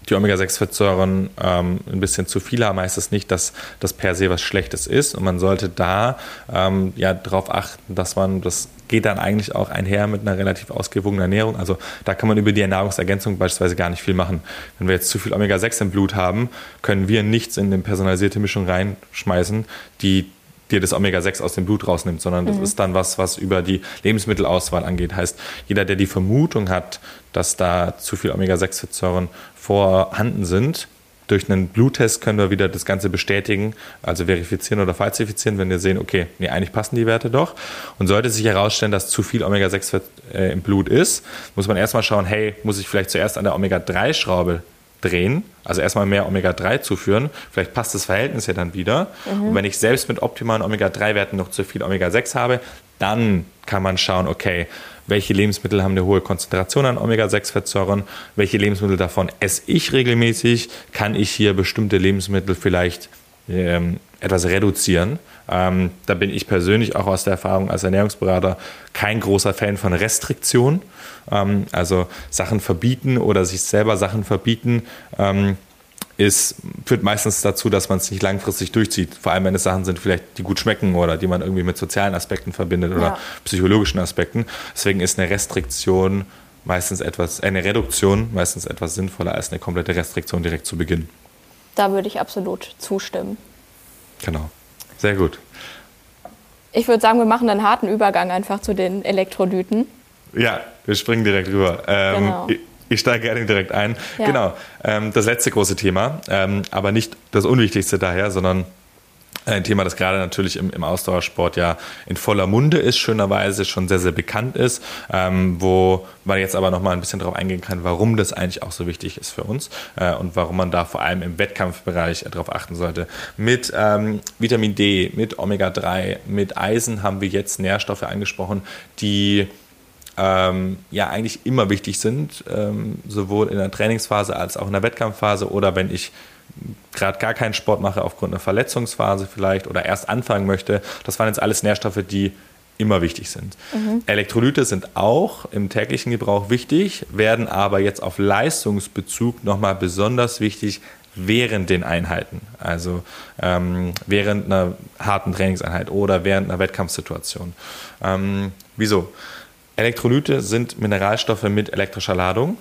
Speaker 2: die Omega-6-Fettsäuren ähm, ein bisschen zu viel haben, heißt das nicht, dass das per se was Schlechtes ist. Und man sollte da ähm, ja darauf achten, dass man, das geht dann eigentlich auch einher mit einer relativ ausgewogenen Ernährung. Also da kann man über die Ernährungsergänzung beispielsweise gar nicht viel machen. Wenn wir jetzt zu viel Omega-6 im Blut haben, können wir nichts in eine personalisierte Mischung reinschmeißen, die dir das Omega-6 aus dem Blut rausnimmt, sondern das mhm. ist dann was, was über die Lebensmittelauswahl angeht. Heißt, jeder, der die Vermutung hat, dass da zu viel Omega-6-Fettsäuren vorhanden sind, durch einen Bluttest können wir wieder das Ganze bestätigen, also verifizieren oder falsifizieren, wenn wir sehen, okay, nee, eigentlich passen die Werte doch. Und sollte sich herausstellen, dass zu viel Omega-6 äh, im Blut ist, muss man erstmal schauen, hey, muss ich vielleicht zuerst an der Omega-3-Schraube drehen, also erstmal mehr Omega-3 zuführen. Vielleicht passt das Verhältnis ja dann wieder. Mhm. Und wenn ich selbst mit optimalen Omega-3-Werten noch zu viel Omega-6 habe, dann kann man schauen, okay, welche Lebensmittel haben eine hohe Konzentration an Omega-6-Fettsäuren, welche Lebensmittel davon esse ich regelmäßig, kann ich hier bestimmte Lebensmittel vielleicht ähm, etwas reduzieren. Ähm, da bin ich persönlich auch aus der Erfahrung als Ernährungsberater kein großer Fan von Restriktion. Ähm, also Sachen verbieten oder sich selber Sachen verbieten. Ähm, ist, führt meistens dazu, dass man es nicht langfristig durchzieht. Vor allem, wenn es Sachen sind, vielleicht die gut schmecken oder die man irgendwie mit sozialen Aspekten verbindet oder ja. psychologischen Aspekten. Deswegen ist eine Restriktion meistens etwas, eine Reduktion meistens etwas sinnvoller als eine komplette Restriktion direkt zu Beginn.
Speaker 1: Da würde ich absolut zustimmen.
Speaker 2: Genau. Sehr gut.
Speaker 1: Ich würde sagen, wir machen einen harten Übergang einfach zu den Elektrolyten.
Speaker 2: Ja, wir springen direkt rüber. Ähm, genau. ich, ich steige gerne direkt ein. Ja. Genau. Ähm, das letzte große Thema, ähm, aber nicht das Unwichtigste daher, sondern ein Thema, das gerade natürlich im, im Ausdauersport ja in voller Munde ist, schönerweise schon sehr, sehr bekannt ist, ähm, wo man jetzt aber nochmal ein bisschen darauf eingehen kann, warum das eigentlich auch so wichtig ist für uns äh, und warum man da vor allem im Wettkampfbereich darauf achten sollte. Mit ähm, Vitamin D, mit Omega-3, mit Eisen haben wir jetzt Nährstoffe angesprochen, die ähm, ja eigentlich immer wichtig sind, ähm, sowohl in der Trainingsphase als auch in der Wettkampfphase oder wenn ich gerade gar keinen Sport mache aufgrund einer Verletzungsphase vielleicht oder erst anfangen möchte. Das waren jetzt alles Nährstoffe, die immer wichtig sind. Mhm. Elektrolyte sind auch im täglichen Gebrauch wichtig, werden aber jetzt auf Leistungsbezug nochmal besonders wichtig während den Einheiten, also ähm, während einer harten Trainingseinheit oder während einer Wettkampfsituation. Ähm, wieso? Elektrolyte sind Mineralstoffe mit elektrischer Ladung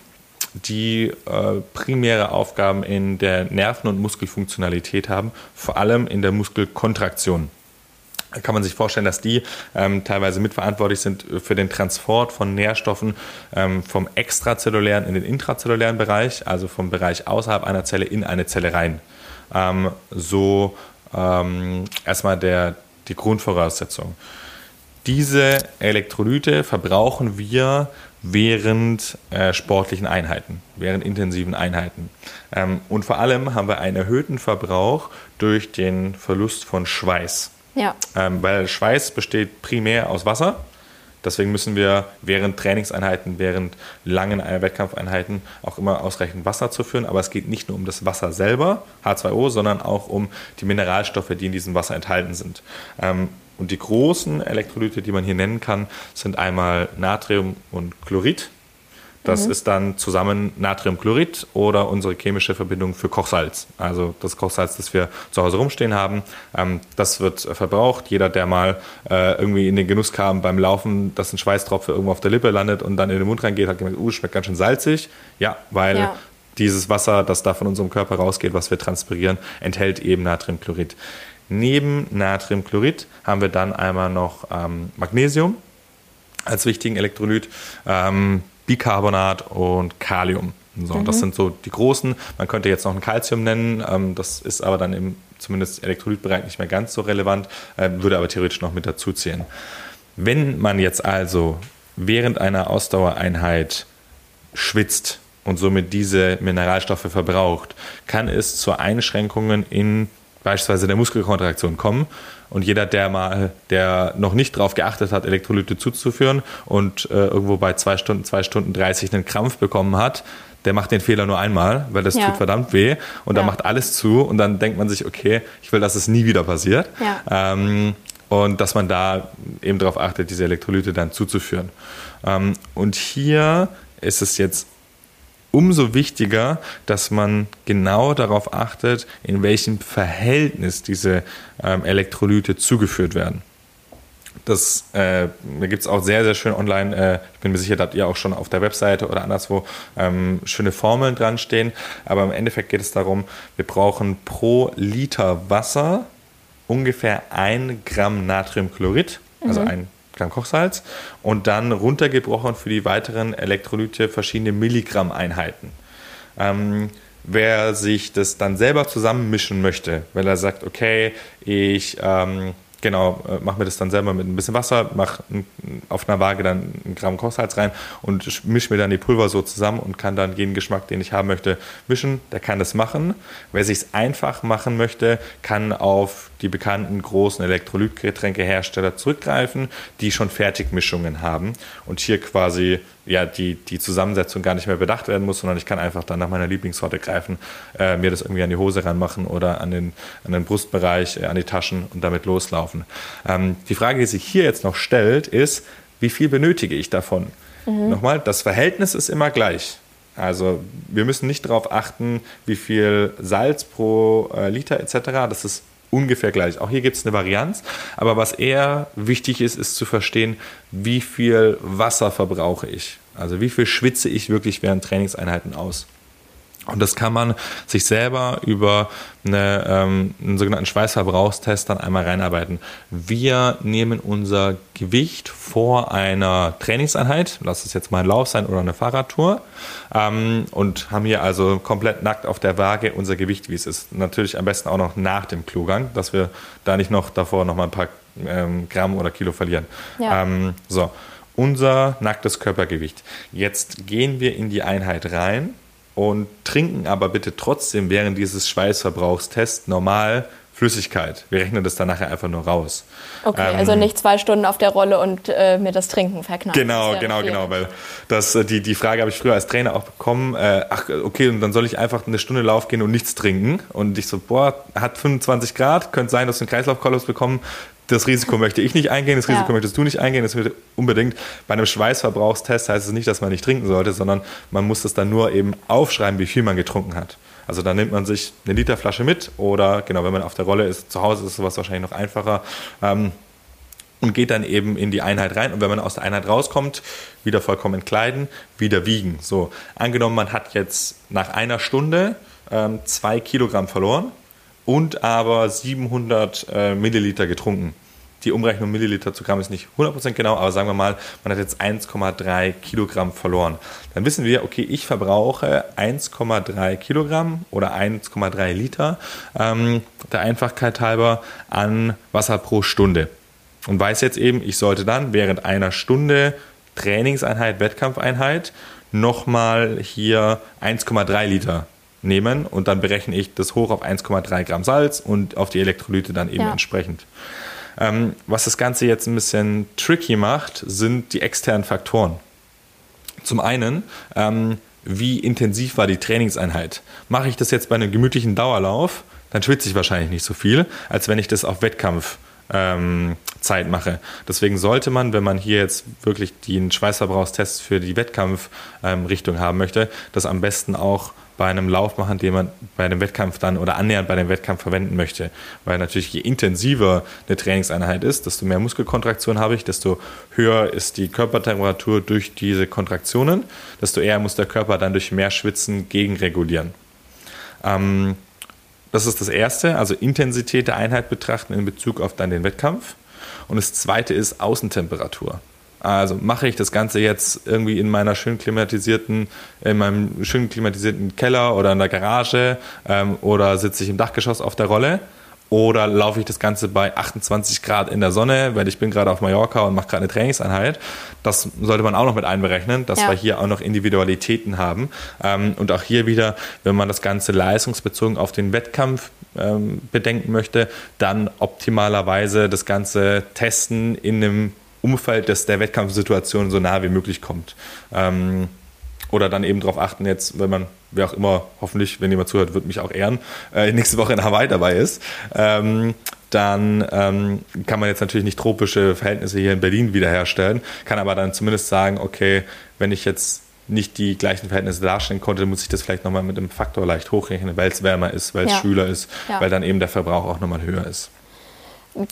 Speaker 2: die äh, primäre Aufgaben in der Nerven- und Muskelfunktionalität haben, vor allem in der Muskelkontraktion. Da kann man sich vorstellen, dass die ähm, teilweise mitverantwortlich sind für den Transport von Nährstoffen ähm, vom extrazellulären in den intrazellulären Bereich, also vom Bereich außerhalb einer Zelle in eine Zelle rein. Ähm, so ähm, erstmal der, die Grundvoraussetzung. Diese Elektrolyte verbrauchen wir während äh, sportlichen Einheiten, während intensiven Einheiten. Ähm, und vor allem haben wir einen erhöhten Verbrauch durch den Verlust von Schweiß. Ja. Ähm, weil Schweiß besteht primär aus Wasser. Deswegen müssen wir während Trainingseinheiten, während langen Wettkampfeinheiten auch immer ausreichend Wasser zuführen. Aber es geht nicht nur um das Wasser selber, H2O, sondern auch um die Mineralstoffe, die in diesem Wasser enthalten sind. Und die großen Elektrolyte, die man hier nennen kann, sind einmal Natrium und Chlorid. Das mhm. ist dann zusammen Natriumchlorid oder unsere chemische Verbindung für Kochsalz. Also das Kochsalz, das wir zu Hause rumstehen haben. Ähm, das wird verbraucht. Jeder, der mal äh, irgendwie in den Genuss kam beim Laufen, dass ein Schweißtropfen irgendwo auf der Lippe landet und dann in den Mund reingeht, hat gemerkt, uh, schmeckt ganz schön salzig. Ja, weil ja. dieses Wasser, das da von unserem Körper rausgeht, was wir transpirieren, enthält eben Natriumchlorid. Neben Natriumchlorid haben wir dann einmal noch ähm, Magnesium als wichtigen Elektrolyt, ähm, Bicarbonat und Kalium. So, mhm. Das sind so die großen. Man könnte jetzt noch ein Calcium nennen, ähm, das ist aber dann im zumindest Elektrolytbereich nicht mehr ganz so relevant, äh, würde aber theoretisch noch mit dazu zählen. Wenn man jetzt also während einer Ausdauereinheit schwitzt und somit diese Mineralstoffe verbraucht, kann es zu Einschränkungen in beispielsweise der Muskelkontraktion kommen. Und jeder, der mal, der noch nicht darauf geachtet hat, Elektrolyte zuzuführen und äh, irgendwo bei zwei Stunden, zwei Stunden 30 einen Krampf bekommen hat, der macht den Fehler nur einmal, weil das ja. tut verdammt weh und ja. dann macht alles zu und dann denkt man sich, okay, ich will, dass es nie wieder passiert. Ja. Ähm, und dass man da eben darauf achtet, diese Elektrolyte dann zuzuführen. Ähm, und hier ist es jetzt umso wichtiger, dass man genau darauf achtet, in welchem Verhältnis diese ähm, Elektrolyte zugeführt werden. Das äh, da gibt es auch sehr, sehr schön online. Äh, ich bin mir sicher, dass ihr auch schon auf der Webseite oder anderswo ähm, schöne Formeln dran stehen. Aber im Endeffekt geht es darum, wir brauchen pro Liter Wasser ungefähr ein Gramm Natriumchlorid, also mhm. ein Gramm Kochsalz und dann runtergebrochen für die weiteren Elektrolyte verschiedene Milligramm-Einheiten. Ähm, wer sich das dann selber zusammenmischen möchte, weil er sagt, okay, ich ähm, Genau, äh, mache mir das dann selber mit ein bisschen Wasser, mache auf einer Waage dann ein Gramm Kochsalz rein und mische mir dann die Pulver so zusammen und kann dann jeden Geschmack, den ich haben möchte, mischen. Der kann das machen. Wer sich es einfach machen möchte, kann auf die bekannten großen Elektrolytgetränkehersteller zurückgreifen, die schon Fertigmischungen haben und hier quasi ja, die, die Zusammensetzung gar nicht mehr bedacht werden muss, sondern ich kann einfach dann nach meiner Lieblingssorte greifen, äh, mir das irgendwie an die Hose ranmachen oder an den, an den Brustbereich, äh, an die Taschen und damit loslaufen. Ähm, die Frage, die sich hier jetzt noch stellt, ist, wie viel benötige ich davon? Mhm. Nochmal, das Verhältnis ist immer gleich. Also wir müssen nicht darauf achten, wie viel Salz pro äh, Liter etc. Das ist ungefähr gleich. Auch hier gibt es eine Varianz, aber was eher wichtig ist, ist zu verstehen, wie viel Wasser verbrauche ich. Also wie viel schwitze ich wirklich während Trainingseinheiten aus. Und das kann man sich selber über eine, ähm, einen sogenannten Schweißverbrauchstest dann einmal reinarbeiten. Wir nehmen unser Gewicht vor einer Trainingseinheit, lass es jetzt mal ein Lauf sein oder eine Fahrradtour, ähm, und haben hier also komplett nackt auf der Waage unser Gewicht, wie es ist. Natürlich am besten auch noch nach dem Klogang, dass wir da nicht noch davor noch mal ein paar ähm, Gramm oder Kilo verlieren. Ja. Ähm, so, unser nacktes Körpergewicht. Jetzt gehen wir in die Einheit rein und trinken aber bitte trotzdem während dieses Schweißverbrauchstests normal Flüssigkeit. Wir rechnen das dann nachher einfach nur raus.
Speaker 1: Okay, ähm, also nicht zwei Stunden auf der Rolle und äh, mir das Trinken verknallen.
Speaker 2: Genau, ja genau, genau, weil das, äh, die, die Frage habe ich früher als Trainer auch bekommen. Äh, ach, okay, und dann soll ich einfach eine Stunde Lauf gehen und nichts trinken. Und ich so, boah, hat 25 Grad, könnte sein, dass wir einen Kreislaufkollaps bekommen das Risiko möchte ich nicht eingehen, das Risiko ja. möchtest du nicht eingehen. Das wird unbedingt bei einem Schweißverbrauchstest heißt es nicht, dass man nicht trinken sollte, sondern man muss das dann nur eben aufschreiben, wie viel man getrunken hat. Also da nimmt man sich eine Literflasche mit oder genau, wenn man auf der Rolle ist, zu Hause ist sowas wahrscheinlich noch einfacher. Ähm, und geht dann eben in die Einheit rein. Und wenn man aus der Einheit rauskommt, wieder vollkommen entkleiden, wieder wiegen. So, angenommen, man hat jetzt nach einer Stunde ähm, zwei Kilogramm verloren, und aber 700 äh, Milliliter getrunken. Die Umrechnung Milliliter zu Gramm ist nicht 100% genau, aber sagen wir mal, man hat jetzt 1,3 Kilogramm verloren. Dann wissen wir, okay, ich verbrauche 1,3 Kilogramm oder 1,3 Liter ähm, der Einfachkeit halber an Wasser pro Stunde. Und weiß jetzt eben, ich sollte dann während einer Stunde Trainingseinheit, Wettkampfeinheit nochmal hier 1,3 Liter nehmen und dann berechne ich das hoch auf 1,3 Gramm Salz und auf die Elektrolyte dann eben ja. entsprechend. Ähm, was das Ganze jetzt ein bisschen tricky macht, sind die externen Faktoren. Zum einen, ähm, wie intensiv war die Trainingseinheit? Mache ich das jetzt bei einem gemütlichen Dauerlauf, dann schwitze ich wahrscheinlich nicht so viel, als wenn ich das auf Wettkampf ähm, Zeit mache. Deswegen sollte man, wenn man hier jetzt wirklich den Schweißverbrauchstest für die Wettkampfrichtung ähm, haben möchte, das am besten auch bei einem Lauf machen, den man bei einem Wettkampf dann oder annähernd bei dem Wettkampf verwenden möchte. Weil natürlich je intensiver eine Trainingseinheit ist, desto mehr Muskelkontraktion habe ich, desto höher ist die Körpertemperatur durch diese Kontraktionen, desto eher muss der Körper dann durch mehr Schwitzen gegenregulieren. Ähm, das ist das Erste, also Intensität der Einheit betrachten in Bezug auf dann den Wettkampf. Und das Zweite ist Außentemperatur. Also mache ich das Ganze jetzt irgendwie in meiner schön klimatisierten, in meinem schön klimatisierten Keller oder in der Garage ähm, oder sitze ich im Dachgeschoss auf der Rolle oder laufe ich das Ganze bei 28 Grad in der Sonne, weil ich bin gerade auf Mallorca und mache gerade eine Trainingseinheit. Das sollte man auch noch mit einberechnen, dass ja. wir hier auch noch Individualitäten haben. Ähm, und auch hier wieder, wenn man das Ganze leistungsbezogen auf den Wettkampf ähm, bedenken möchte, dann optimalerweise das Ganze testen in einem Umfeld, das der Wettkampfsituation so nah wie möglich kommt. Ähm, oder dann eben darauf achten, jetzt, wenn man, wer auch immer, hoffentlich, wenn jemand zuhört, wird mich auch ehren, äh, nächste Woche in Hawaii dabei ist, ähm, dann ähm, kann man jetzt natürlich nicht tropische Verhältnisse hier in Berlin wiederherstellen, kann aber dann zumindest sagen, okay, wenn ich jetzt nicht die gleichen Verhältnisse darstellen konnte, muss ich das vielleicht nochmal mit einem Faktor leicht hochrechnen, weil es wärmer ist, weil es ja. schwüler ist, ja. weil dann eben der Verbrauch auch nochmal höher ist.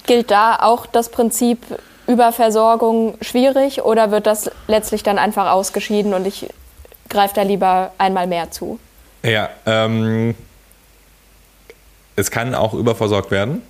Speaker 1: Gilt da auch das Prinzip Überversorgung schwierig oder wird das letztlich dann einfach ausgeschieden und ich greift da lieber einmal mehr zu.
Speaker 2: Ja, ähm, es kann auch überversorgt werden.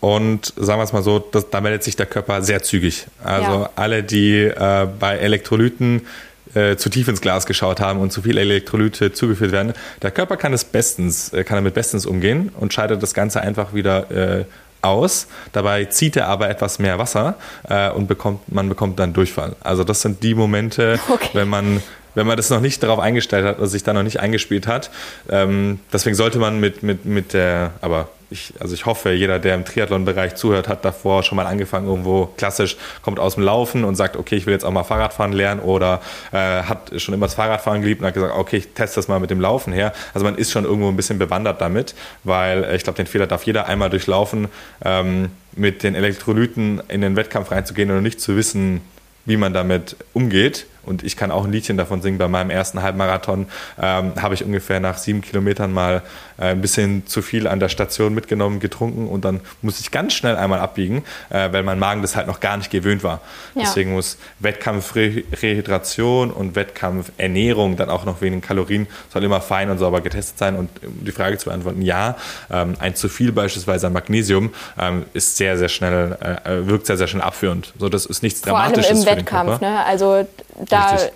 Speaker 2: Und sagen wir es mal so, das, da meldet sich der Körper sehr zügig. Also ja. alle, die äh, bei Elektrolyten äh, zu tief ins Glas geschaut haben und zu viel Elektrolyte zugeführt werden, der Körper kann es bestens, äh, kann damit bestens umgehen und scheidet das Ganze einfach wieder äh, aus. Dabei zieht er aber etwas mehr Wasser äh, und bekommt, man bekommt dann Durchfall. Also das sind die Momente, okay. wenn man wenn man das noch nicht darauf eingestellt hat oder sich da noch nicht eingespielt hat. Ähm, deswegen sollte man mit, mit, mit der, aber ich, also ich hoffe, jeder, der im Triathlon-Bereich zuhört, hat davor schon mal angefangen, irgendwo klassisch, kommt aus dem Laufen und sagt, okay, ich will jetzt auch mal Fahrradfahren lernen oder äh, hat schon immer das Fahrradfahren geliebt und hat gesagt, okay, ich teste das mal mit dem Laufen her. Also man ist schon irgendwo ein bisschen bewandert damit, weil äh, ich glaube, den Fehler darf jeder einmal durchlaufen, ähm, mit den Elektrolyten in den Wettkampf reinzugehen und nicht zu wissen, wie man damit umgeht und ich kann auch ein Liedchen davon singen. Bei meinem ersten Halbmarathon ähm, habe ich ungefähr nach sieben Kilometern mal ein bisschen zu viel an der Station mitgenommen, getrunken und dann musste ich ganz schnell einmal abbiegen, äh, weil mein Magen das halt noch gar nicht gewöhnt war. Ja. Deswegen muss Wettkampfrehydration und Wettkampfernährung dann auch noch wenigen Kalorien, soll immer fein und sauber getestet sein. Und um die Frage zu beantworten, ja, ähm, ein zu viel beispielsweise an Magnesium ähm, ist sehr, sehr schnell, äh, wirkt sehr, sehr schnell abführend. So, das ist nichts Dramatisches.
Speaker 1: Vor allem im Wettkampf, ne? Also da Richtig.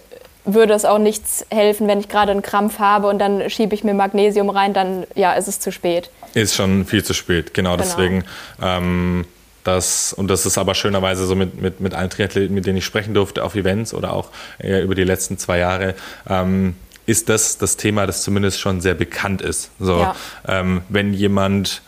Speaker 1: Würde es auch nichts helfen, wenn ich gerade einen Krampf habe und dann schiebe ich mir Magnesium rein, dann ja, ist es zu spät.
Speaker 2: Ist schon viel zu spät, genau, genau. deswegen. Ähm, das, und das ist aber schönerweise so mit, mit, mit allen Triathleten, mit denen ich sprechen durfte auf Events oder auch über die letzten zwei Jahre, ähm, ist das das Thema, das zumindest schon sehr bekannt ist. So, ja. ähm, wenn jemand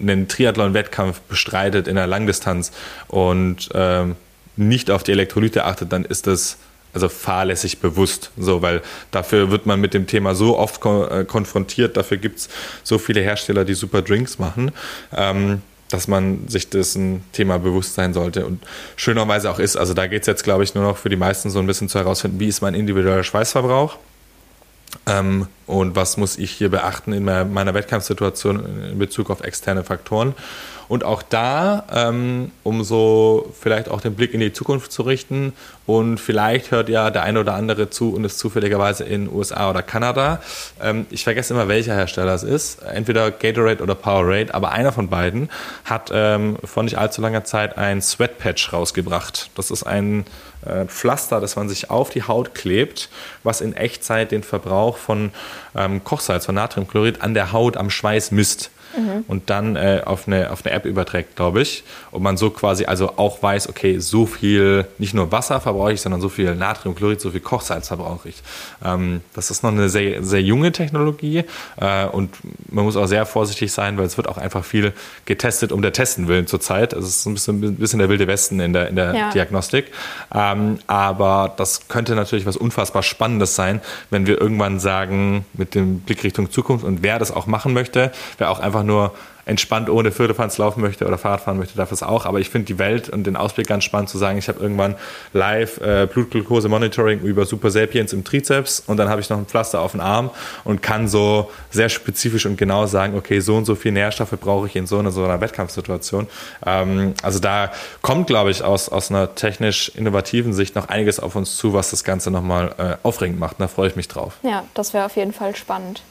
Speaker 2: einen Triathlon-Wettkampf bestreitet in der Langdistanz und ähm, nicht auf die Elektrolyte achtet, dann ist das also fahrlässig bewusst, so, weil dafür wird man mit dem Thema so oft ko äh, konfrontiert, dafür gibt es so viele Hersteller, die super Drinks machen, ähm, dass man sich dessen Thema bewusst sein sollte und schönerweise auch ist, also da geht es jetzt, glaube ich, nur noch für die meisten so ein bisschen zu herausfinden, wie ist mein individueller Schweißverbrauch ähm, und was muss ich hier beachten in meiner Wettkampfsituation in Bezug auf externe Faktoren. Und auch da, ähm, um so vielleicht auch den Blick in die Zukunft zu richten und vielleicht hört ja der eine oder andere zu und ist zufälligerweise in USA oder Kanada. Ähm, ich vergesse immer, welcher Hersteller es ist. Entweder Gatorade oder Powerade, aber einer von beiden hat ähm, vor nicht allzu langer Zeit ein Sweatpatch rausgebracht. Das ist ein äh, Pflaster, das man sich auf die Haut klebt, was in Echtzeit den Verbrauch von ähm, Kochsalz, von Natriumchlorid an der Haut am Schweiß misst mhm. und dann äh, auf, eine, auf eine App überträgt, glaube ich. Und man so quasi also auch weiß, okay, so viel, nicht nur Wasser verbrauche ich, sondern so viel Natriumchlorid, so viel Kochsalz verbrauche ich. Ähm, das ist noch eine sehr, sehr junge Technologie äh, und man muss auch sehr vorsichtig sein, weil es wird auch einfach viel getestet um der Testen willen zurzeit. Es ist ein bisschen, ein bisschen der wilde Westen in der, in der ja. Diagnostik. Ähm, aber das könnte natürlich was unfassbar Spannendes sein, wenn wir irgendwann sagen, mit dem Blick Richtung Zukunft und wer das auch machen möchte, wer auch einfach einfach nur entspannt ohne Firlefanz laufen möchte oder Fahrrad fahren möchte, darf es auch. Aber ich finde die Welt und den Ausblick ganz spannend zu sagen, ich habe irgendwann live äh, Blutglucose-Monitoring über Super Sapiens im Trizeps und dann habe ich noch ein Pflaster auf den Arm und kann so sehr spezifisch und genau sagen, okay, so und so viel Nährstoffe brauche ich in so einer, so einer Wettkampfsituation. Ähm, also da kommt, glaube ich, aus, aus einer technisch innovativen Sicht noch einiges auf uns zu, was das Ganze nochmal äh, aufregend macht. da freue ich mich drauf.
Speaker 1: Ja, das wäre auf jeden Fall spannend.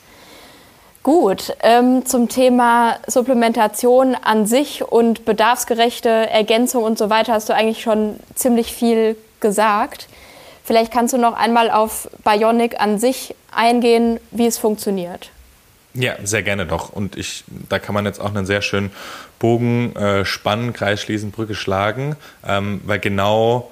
Speaker 1: Gut, ähm, zum Thema Supplementation an sich und bedarfsgerechte Ergänzung und so weiter hast du eigentlich schon ziemlich viel gesagt. Vielleicht kannst du noch einmal auf Bionic an sich eingehen, wie es funktioniert.
Speaker 2: Ja, sehr gerne doch. Und ich, da kann man jetzt auch einen sehr schönen Bogen äh, spannen, Kreis schließen, Brücke schlagen, ähm, weil genau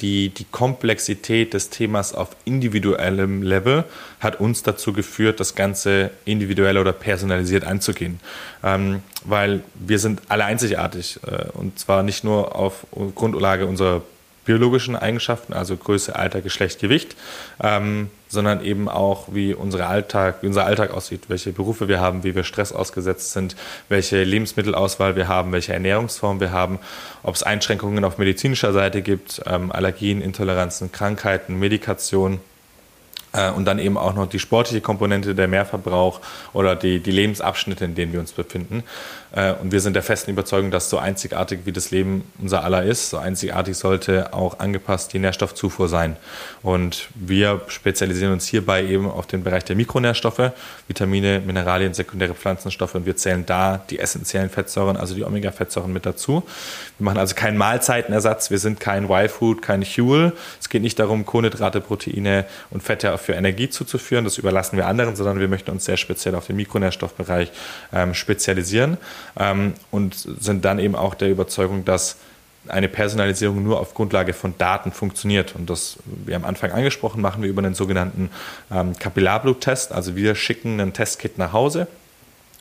Speaker 2: die, die Komplexität des Themas auf individuellem Level hat uns dazu geführt, das Ganze individuell oder personalisiert anzugehen. Ähm, weil wir sind alle einzigartig äh, und zwar nicht nur auf Grundlage unserer biologischen Eigenschaften, also Größe, Alter, Geschlecht, Gewicht, ähm, sondern eben auch, wie, unsere Alltag, wie unser Alltag aussieht, welche Berufe wir haben, wie wir Stress ausgesetzt sind, welche Lebensmittelauswahl wir haben, welche Ernährungsform wir haben, ob es Einschränkungen auf medizinischer Seite gibt, ähm, Allergien, Intoleranzen, Krankheiten, Medikation äh, und dann eben auch noch die sportliche Komponente, der Mehrverbrauch oder die, die Lebensabschnitte, in denen wir uns befinden. Äh, und wir sind der festen Überzeugung, dass so einzigartig wie das Leben unser aller ist, so einzigartig sollte auch angepasst die Nährstoffzufuhr sein. Und wir spezialisieren uns hierbei eben auf den Bereich der Mikronährstoffe, Vitamine, Mineralien, sekundäre Pflanzenstoffe und wir zählen da die essentiellen Fettsäuren, also die Omega-Fettsäuren mit dazu. Wir machen also keinen Mahlzeitenersatz, wir sind kein Y-Food, kein Fuel. Es geht nicht darum, Kohlenhydrate, Proteine und Fette für Energie zuzuführen, das überlassen wir anderen, sondern wir möchten uns sehr speziell auf den Mikronährstoffbereich ähm, spezialisieren ähm, und sind dann eben auch der Überzeugung, dass eine Personalisierung nur auf Grundlage von Daten funktioniert. Und das, wie am Anfang angesprochen, machen wir über einen sogenannten ähm, Kapillarbluttest. Also wir schicken einen Testkit nach Hause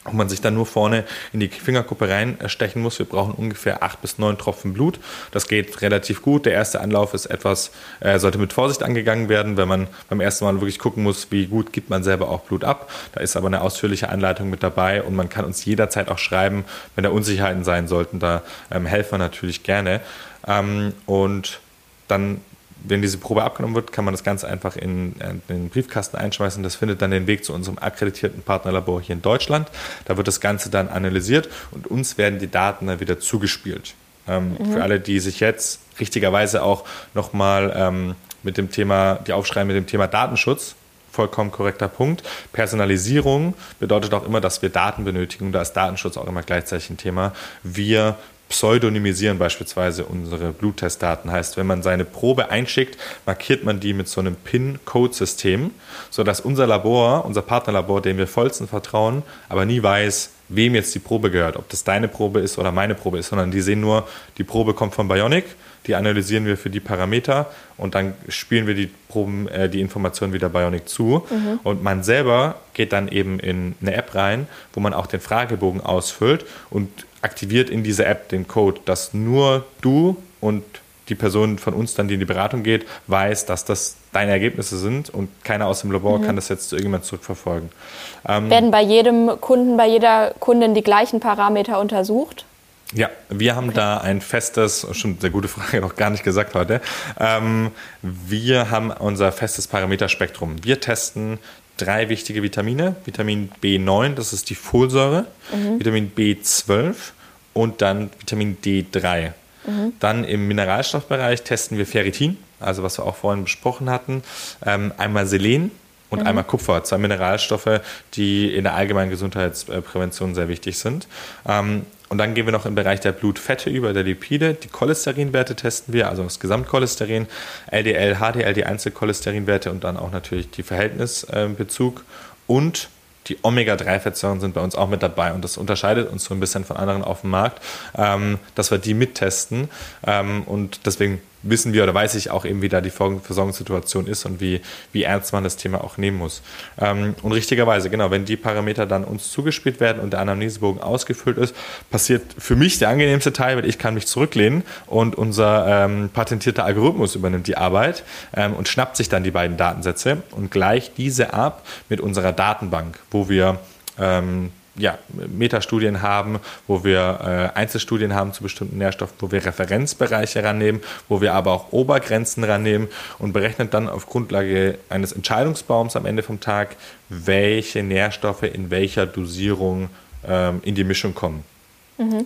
Speaker 2: wo man sich dann nur vorne in die Fingerkuppe reinstechen muss. Wir brauchen ungefähr acht bis neun Tropfen Blut. Das geht relativ gut. Der erste Anlauf ist etwas, äh, sollte mit Vorsicht angegangen werden, wenn man beim ersten Mal wirklich gucken muss, wie gut gibt man selber auch Blut ab. Da ist aber eine ausführliche Anleitung mit dabei und man kann uns jederzeit auch schreiben, wenn da Unsicherheiten sein sollten. Da ähm, helfen wir natürlich gerne. Ähm, und dann wenn diese Probe abgenommen wird, kann man das ganz einfach in, in, den Briefkasten einschmeißen. Das findet dann den Weg zu unserem akkreditierten Partnerlabor hier in Deutschland. Da wird das Ganze dann analysiert und uns werden die Daten dann wieder zugespielt. Ähm, mhm. Für alle, die sich jetzt richtigerweise auch nochmal ähm, mit dem Thema, die aufschreiben mit dem Thema Datenschutz, vollkommen korrekter Punkt. Personalisierung bedeutet auch immer, dass wir Daten benötigen. Da ist Datenschutz auch immer gleichzeitig ein Thema. Wir pseudonymisieren beispielsweise unsere Bluttestdaten. Heißt, wenn man seine Probe einschickt, markiert man die mit so einem PIN-Code-System, sodass unser Labor, unser Partnerlabor, dem wir vollsten vertrauen, aber nie weiß, wem jetzt die Probe gehört, ob das deine Probe ist oder meine Probe ist, sondern die sehen nur, die Probe kommt von Bionic, die analysieren wir für die Parameter und dann spielen wir die Proben, äh, die Informationen wieder Bionic zu. Mhm. Und man selber geht dann eben in eine App rein, wo man auch den Fragebogen ausfüllt und aktiviert in dieser App den Code, dass nur du und die Person von uns dann, die in die Beratung geht, weiß, dass das deine Ergebnisse sind und keiner aus dem Labor mhm. kann das jetzt zu irgendjemand zurückverfolgen.
Speaker 1: Ähm, Werden bei jedem Kunden, bei jeder Kundin die gleichen Parameter untersucht?
Speaker 2: Ja, wir haben okay. da ein festes, schon eine sehr gute Frage, noch gar nicht gesagt heute. Ähm, wir haben unser festes Parameterspektrum. Wir testen drei wichtige Vitamine. Vitamin B9, das ist die Folsäure, mhm. Vitamin B12 und dann Vitamin D3. Mhm. Dann im Mineralstoffbereich testen wir Ferritin, also was wir auch vorhin besprochen hatten, ähm, einmal Selen und mhm. einmal Kupfer, zwei Mineralstoffe, die in der allgemeinen Gesundheitsprävention sehr wichtig sind. Ähm, und dann gehen wir noch im Bereich der Blutfette über, der Lipide. Die Cholesterinwerte testen wir, also das Gesamtcholesterin, LDL, HDL, die Einzelcholesterinwerte und dann auch natürlich die Verhältnisbezug. Und die Omega-3-Fettsäuren sind bei uns auch mit dabei und das unterscheidet uns so ein bisschen von anderen auf dem Markt, ähm, dass wir die mittesten ähm, und deswegen wissen wir oder weiß ich auch eben, wie da die Versorgungssituation ist und wie, wie ernst man das Thema auch nehmen muss. Ähm, und richtigerweise, genau, wenn die Parameter dann uns zugespielt werden und der Anamnesebogen ausgefüllt ist, passiert für mich der angenehmste Teil, weil ich kann mich zurücklehnen und unser ähm, patentierter Algorithmus übernimmt die Arbeit ähm, und schnappt sich dann die beiden Datensätze und gleicht diese ab mit unserer Datenbank, wo wir ähm, ja, Metastudien haben, wo wir äh, Einzelstudien haben zu bestimmten Nährstoffen, wo wir Referenzbereiche rannehmen, wo wir aber auch Obergrenzen rannehmen und berechnen dann auf Grundlage eines Entscheidungsbaums am Ende vom Tag, welche Nährstoffe in welcher Dosierung ähm, in die Mischung kommen.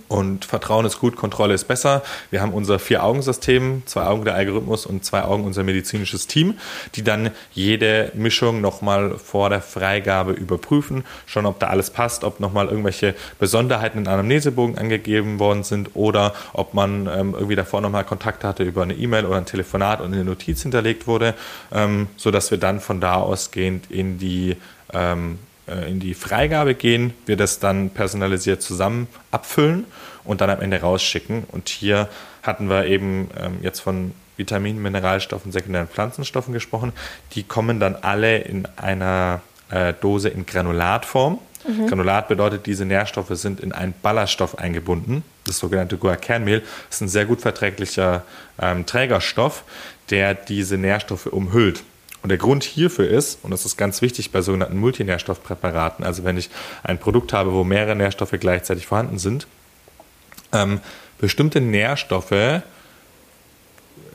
Speaker 2: Und Vertrauen ist gut, Kontrolle ist besser. Wir haben unser Vier-Augen-System, zwei Augen der Algorithmus und zwei Augen unser medizinisches Team, die dann jede Mischung nochmal vor der Freigabe überprüfen, schauen, ob da alles passt, ob nochmal irgendwelche Besonderheiten in Anamnesebogen angegeben worden sind oder ob man ähm, irgendwie davor nochmal Kontakt hatte über eine E-Mail oder ein Telefonat und eine Notiz hinterlegt wurde, ähm, sodass wir dann von da ausgehend in die ähm, äh, in die Freigabe gehen, wir das dann personalisiert zusammen abfüllen und dann am Ende rausschicken. Und hier hatten wir eben ähm, jetzt von Vitaminen, Mineralstoffen, sekundären Pflanzenstoffen gesprochen. Die kommen dann alle in einer äh, Dose in Granulatform. Mhm. Granulat bedeutet, diese Nährstoffe sind in einen Ballaststoff eingebunden. Das sogenannte Guar-Kernmehl ist ein sehr gut verträglicher ähm, Trägerstoff, der diese Nährstoffe umhüllt. Und der Grund hierfür ist, und das ist ganz wichtig bei sogenannten Multinährstoffpräparaten, also wenn ich ein Produkt habe, wo mehrere Nährstoffe gleichzeitig vorhanden sind, ähm, bestimmte Nährstoffe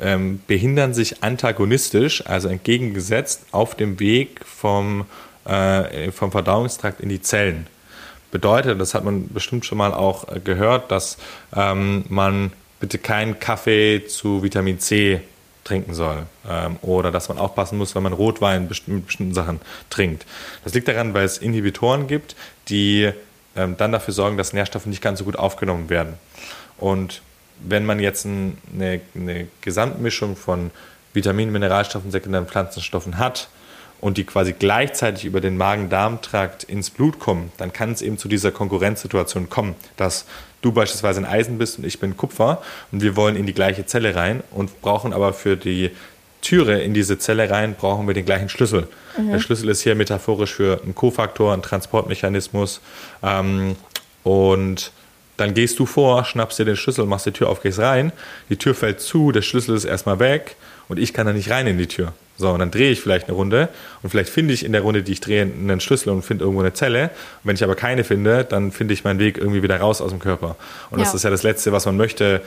Speaker 2: ähm, behindern sich antagonistisch, also entgegengesetzt, auf dem Weg vom, äh, vom Verdauungstrakt in die Zellen. Bedeutet, das hat man bestimmt schon mal auch gehört, dass ähm, man bitte keinen Kaffee zu Vitamin C trinken soll. Ähm, oder dass man aufpassen muss, wenn man Rotwein mit bestimmten Sachen trinkt. Das liegt daran, weil es Inhibitoren gibt, die ähm, dann dafür sorgen, dass Nährstoffe nicht ganz so gut aufgenommen werden. Und wenn man jetzt ein, eine, eine Gesamtmischung von Vitaminen, Mineralstoffen, sekundären Pflanzenstoffen hat, und die quasi gleichzeitig über den Magen-Darm-Trakt ins Blut kommen, dann kann es eben zu dieser Konkurrenzsituation kommen, dass du beispielsweise ein Eisen bist und ich bin Kupfer und wir wollen in die gleiche Zelle rein und brauchen aber für die Türe in diese Zelle rein, brauchen wir den gleichen Schlüssel. Mhm. Der Schlüssel ist hier metaphorisch für einen Kofaktor, einen Transportmechanismus ähm, und dann gehst du vor, schnappst dir den Schlüssel, machst die Tür auf, gehst rein, die Tür fällt zu, der Schlüssel ist erstmal weg und ich kann da nicht rein in die Tür. So, und dann drehe ich vielleicht eine Runde und vielleicht finde ich in der Runde, die ich drehe, einen Schlüssel und finde irgendwo eine Zelle. Und wenn ich aber keine finde, dann finde ich meinen Weg irgendwie wieder raus aus dem Körper. Und ja. das ist ja das Letzte, was man möchte.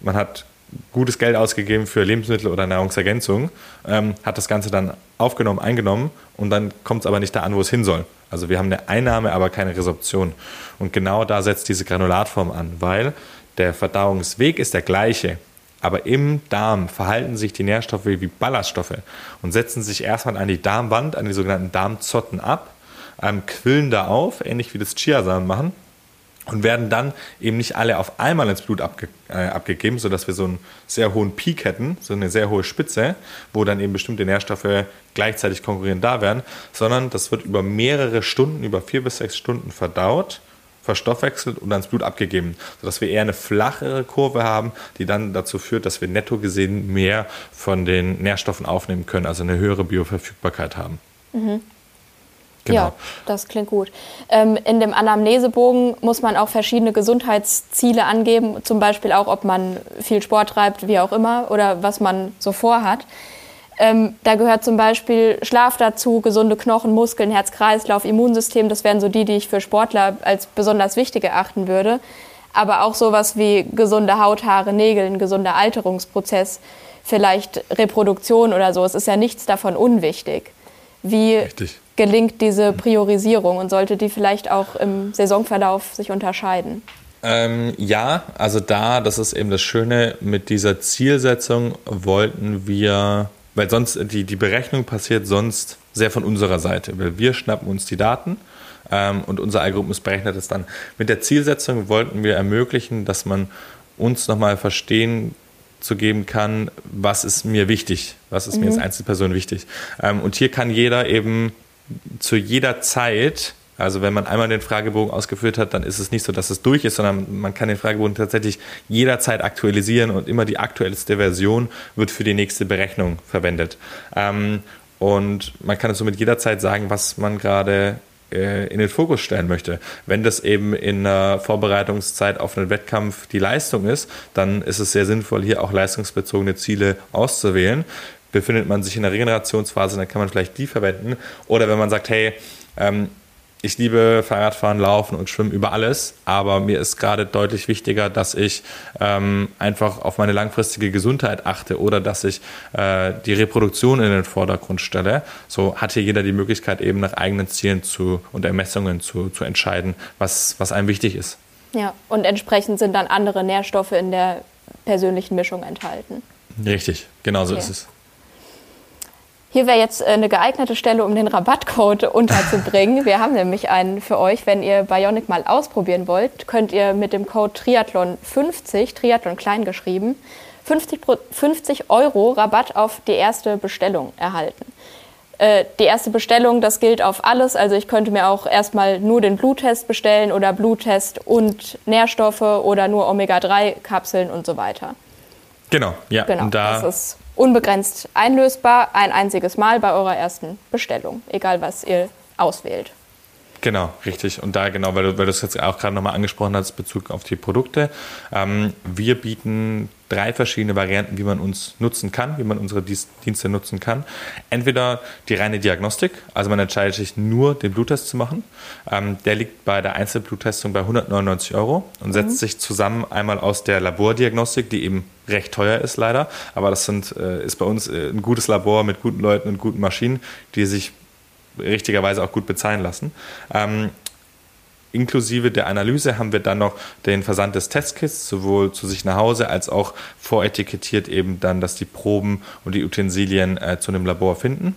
Speaker 2: Man hat gutes Geld ausgegeben für Lebensmittel oder Nahrungsergänzung, ähm, hat das Ganze dann aufgenommen, eingenommen und dann kommt es aber nicht da an, wo es hin soll. Also wir haben eine Einnahme, aber keine Resorption. Und genau da setzt diese Granulatform an, weil der Verdauungsweg ist der gleiche. Aber im Darm verhalten sich die Nährstoffe wie Ballaststoffe und setzen sich erstmal an die Darmwand, an die sogenannten Darmzotten ab, ähm, quillen da auf, ähnlich wie das Chiasamen machen und werden dann eben nicht alle auf einmal ins Blut abge äh, abgegeben, sodass wir so einen sehr hohen Peak hätten, so eine sehr hohe Spitze, wo dann eben bestimmte Nährstoffe gleichzeitig konkurrierend da wären, sondern das wird über mehrere Stunden, über vier bis sechs Stunden verdaut verstoffwechselt und ans Blut abgegeben, sodass wir eher eine flachere Kurve haben, die dann dazu führt, dass wir netto gesehen mehr von den Nährstoffen aufnehmen können, also eine höhere Bioverfügbarkeit haben.
Speaker 1: Mhm. Genau. Ja, das klingt gut. Ähm, in dem Anamnesebogen muss man auch verschiedene Gesundheitsziele angeben, zum Beispiel auch, ob man viel Sport treibt, wie auch immer, oder was man so vorhat. Ähm, da gehört zum Beispiel Schlaf dazu, gesunde Knochen, Muskeln, Herz-Kreislauf, Immunsystem. Das wären so die, die ich für Sportler als besonders wichtig erachten würde. Aber auch sowas wie gesunde Haut, Haare, Nägel, ein gesunder Alterungsprozess, vielleicht Reproduktion oder so. Es ist ja nichts davon unwichtig. Wie Richtig. gelingt diese Priorisierung und sollte die vielleicht auch im Saisonverlauf sich unterscheiden?
Speaker 2: Ähm, ja, also da, das ist eben das Schöne, mit dieser Zielsetzung wollten wir weil sonst die, die Berechnung passiert sonst sehr von unserer Seite, weil wir schnappen uns die Daten ähm, und unser Algorithmus berechnet es dann. Mit der Zielsetzung wollten wir ermöglichen, dass man uns nochmal verstehen zu geben kann, was ist mir wichtig, was ist mhm. mir als Einzelperson wichtig. Ähm, und hier kann jeder eben zu jeder Zeit also wenn man einmal den Fragebogen ausgeführt hat, dann ist es nicht so, dass es durch ist, sondern man kann den Fragebogen tatsächlich jederzeit aktualisieren und immer die aktuellste Version wird für die nächste Berechnung verwendet. Ähm, und man kann es somit jederzeit sagen, was man gerade äh, in den Fokus stellen möchte. Wenn das eben in der Vorbereitungszeit auf einen Wettkampf die Leistung ist, dann ist es sehr sinnvoll, hier auch leistungsbezogene Ziele auszuwählen. Befindet man sich in der Regenerationsphase, dann kann man vielleicht die verwenden. Oder wenn man sagt, hey, ähm, ich liebe Fahrradfahren, Laufen und Schwimmen über alles, aber mir ist gerade deutlich wichtiger, dass ich ähm, einfach auf meine langfristige Gesundheit achte oder dass ich äh, die Reproduktion in den Vordergrund stelle. So hat hier jeder die Möglichkeit, eben nach eigenen Zielen zu, und Ermessungen zu, zu entscheiden, was, was einem wichtig ist.
Speaker 1: Ja, und entsprechend sind dann andere Nährstoffe in der persönlichen Mischung enthalten.
Speaker 2: Richtig, genau so okay. ist es.
Speaker 1: Hier wäre jetzt äh, eine geeignete Stelle, um den Rabattcode unterzubringen. Wir haben nämlich einen für euch. Wenn ihr Bionic mal ausprobieren wollt, könnt ihr mit dem Code Triathlon50, Triathlon klein geschrieben, 50, 50 Euro Rabatt auf die erste Bestellung erhalten. Äh, die erste Bestellung, das gilt auf alles. Also ich könnte mir auch erstmal nur den Bluttest bestellen oder Bluttest und Nährstoffe oder nur Omega-3-Kapseln und so weiter.
Speaker 2: Genau, ja.
Speaker 1: Genau, da das ist unbegrenzt einlösbar, ein einziges Mal bei eurer ersten Bestellung, egal was ihr auswählt.
Speaker 2: Genau, richtig. Und da genau, weil du, weil es jetzt auch gerade nochmal angesprochen hast, Bezug auf die Produkte. Ähm, wir bieten drei verschiedene Varianten, wie man uns nutzen kann, wie man unsere Dienste nutzen kann. Entweder die reine Diagnostik, also man entscheidet sich nur den Bluttest zu machen. Ähm, der liegt bei der Einzelbluttestung bei 199 Euro und setzt mhm. sich zusammen einmal aus der Labordiagnostik, die eben recht teuer ist leider, aber das sind, äh, ist bei uns äh, ein gutes Labor mit guten Leuten und guten Maschinen, die sich richtigerweise auch gut bezahlen lassen. Ähm, inklusive der Analyse haben wir dann noch den Versand des Testkits, sowohl zu sich nach Hause als auch voretikettiert eben dann, dass die Proben und die Utensilien äh, zu einem Labor finden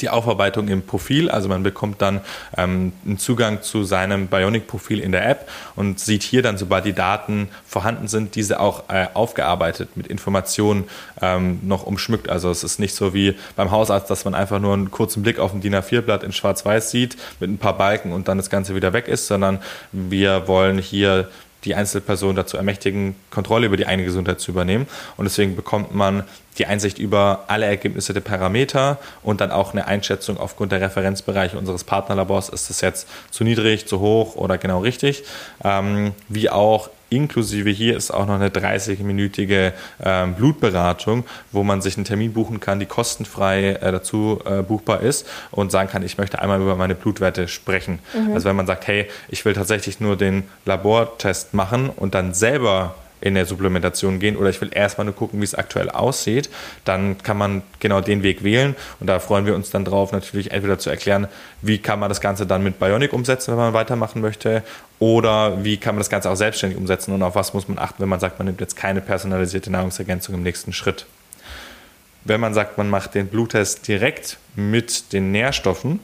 Speaker 2: die Aufarbeitung im Profil. Also man bekommt dann ähm, einen Zugang zu seinem Bionic-Profil in der App und sieht hier dann, sobald die Daten vorhanden sind, diese auch äh, aufgearbeitet mit Informationen ähm, noch umschmückt. Also es ist nicht so wie beim Hausarzt, dass man einfach nur einen kurzen Blick auf ein DIN A4-Blatt in Schwarz-Weiß sieht mit ein paar Balken und dann das Ganze wieder weg ist, sondern wir wollen hier die Einzelperson dazu ermächtigen, Kontrolle über die eigene Gesundheit zu übernehmen. Und deswegen bekommt man die Einsicht über alle Ergebnisse der Parameter und dann auch eine Einschätzung aufgrund der Referenzbereiche unseres Partnerlabors, ist das jetzt zu niedrig, zu hoch oder genau richtig, ähm, wie auch Inklusive hier ist auch noch eine 30-minütige äh, Blutberatung, wo man sich einen Termin buchen kann, die kostenfrei äh, dazu äh, buchbar ist und sagen kann, ich möchte einmal über meine Blutwerte sprechen. Mhm. Also wenn man sagt, hey, ich will tatsächlich nur den Labortest machen und dann selber in der Supplementation gehen. Oder ich will erstmal nur gucken, wie es aktuell aussieht, dann kann man genau den Weg wählen. Und da freuen wir uns dann drauf, natürlich entweder zu erklären, wie kann man das Ganze dann mit Bionic umsetzen, wenn man weitermachen möchte? Oder wie kann man das Ganze auch selbstständig umsetzen? Und auf was muss man achten, wenn man sagt, man nimmt jetzt keine personalisierte Nahrungsergänzung im nächsten Schritt. Wenn man sagt, man macht den Bluttest direkt mit den Nährstoffen,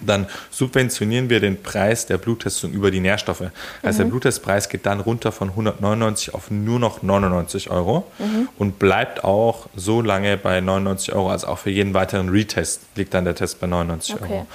Speaker 2: dann subventionieren wir den Preis der Bluttestung über die Nährstoffe. Also mhm. der Bluttestpreis geht dann runter von 199 auf nur noch 99 Euro mhm. und bleibt auch so lange bei 99 Euro, also auch für jeden weiteren Retest liegt dann der Test bei 99 okay. Euro.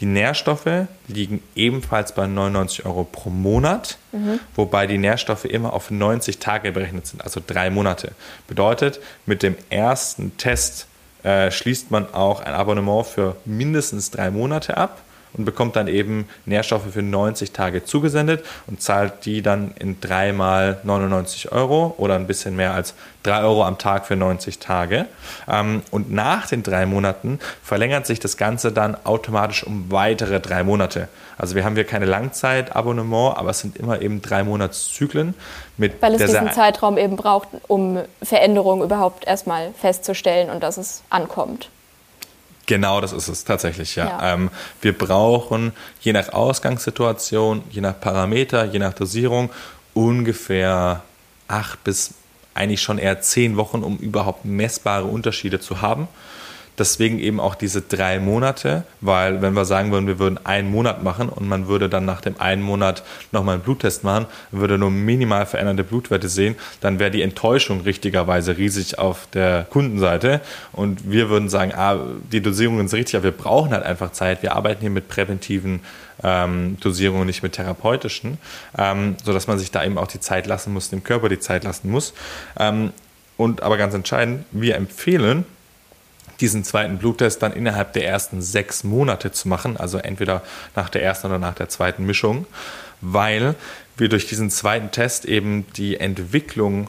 Speaker 2: Die Nährstoffe liegen ebenfalls bei 99 Euro pro Monat, mhm. wobei die Nährstoffe immer auf 90 Tage berechnet sind, also drei Monate. Bedeutet, mit dem ersten Test äh, schließt man auch ein Abonnement für mindestens drei Monate ab und bekommt dann eben Nährstoffe für 90 Tage zugesendet und zahlt die dann in dreimal 99 Euro oder ein bisschen mehr als 3 Euro am Tag für 90 Tage. Ähm, und nach den drei Monaten verlängert sich das Ganze dann automatisch um weitere drei Monate. Also wir haben hier keine Langzeitabonnement, aber es sind immer eben drei Monatszyklen.
Speaker 1: Mit Weil es diesen Zeitraum eben braucht, um Veränderungen überhaupt erstmal festzustellen und dass es ankommt.
Speaker 2: Genau, das ist es tatsächlich, ja. ja. Ähm, wir brauchen je nach Ausgangssituation, je nach Parameter, je nach Dosierung ungefähr acht bis eigentlich schon eher zehn Wochen, um überhaupt messbare Unterschiede zu haben. Deswegen eben auch diese drei Monate, weil wenn wir sagen würden, wir würden einen Monat machen und man würde dann nach dem einen Monat nochmal einen Bluttest machen, würde nur minimal veränderte Blutwerte sehen, dann wäre die Enttäuschung richtigerweise riesig auf der Kundenseite und wir würden sagen, ah, die Dosierungen sind richtig, aber wir brauchen halt einfach Zeit. Wir arbeiten hier mit präventiven ähm, Dosierungen, nicht mit therapeutischen, ähm, sodass man sich da eben auch die Zeit lassen muss, dem Körper die Zeit lassen muss. Ähm, und aber ganz entscheidend, wir empfehlen, diesen zweiten Bluttest dann innerhalb der ersten sechs Monate zu machen, also entweder nach der ersten oder nach der zweiten Mischung, weil wir durch diesen zweiten Test eben die Entwicklung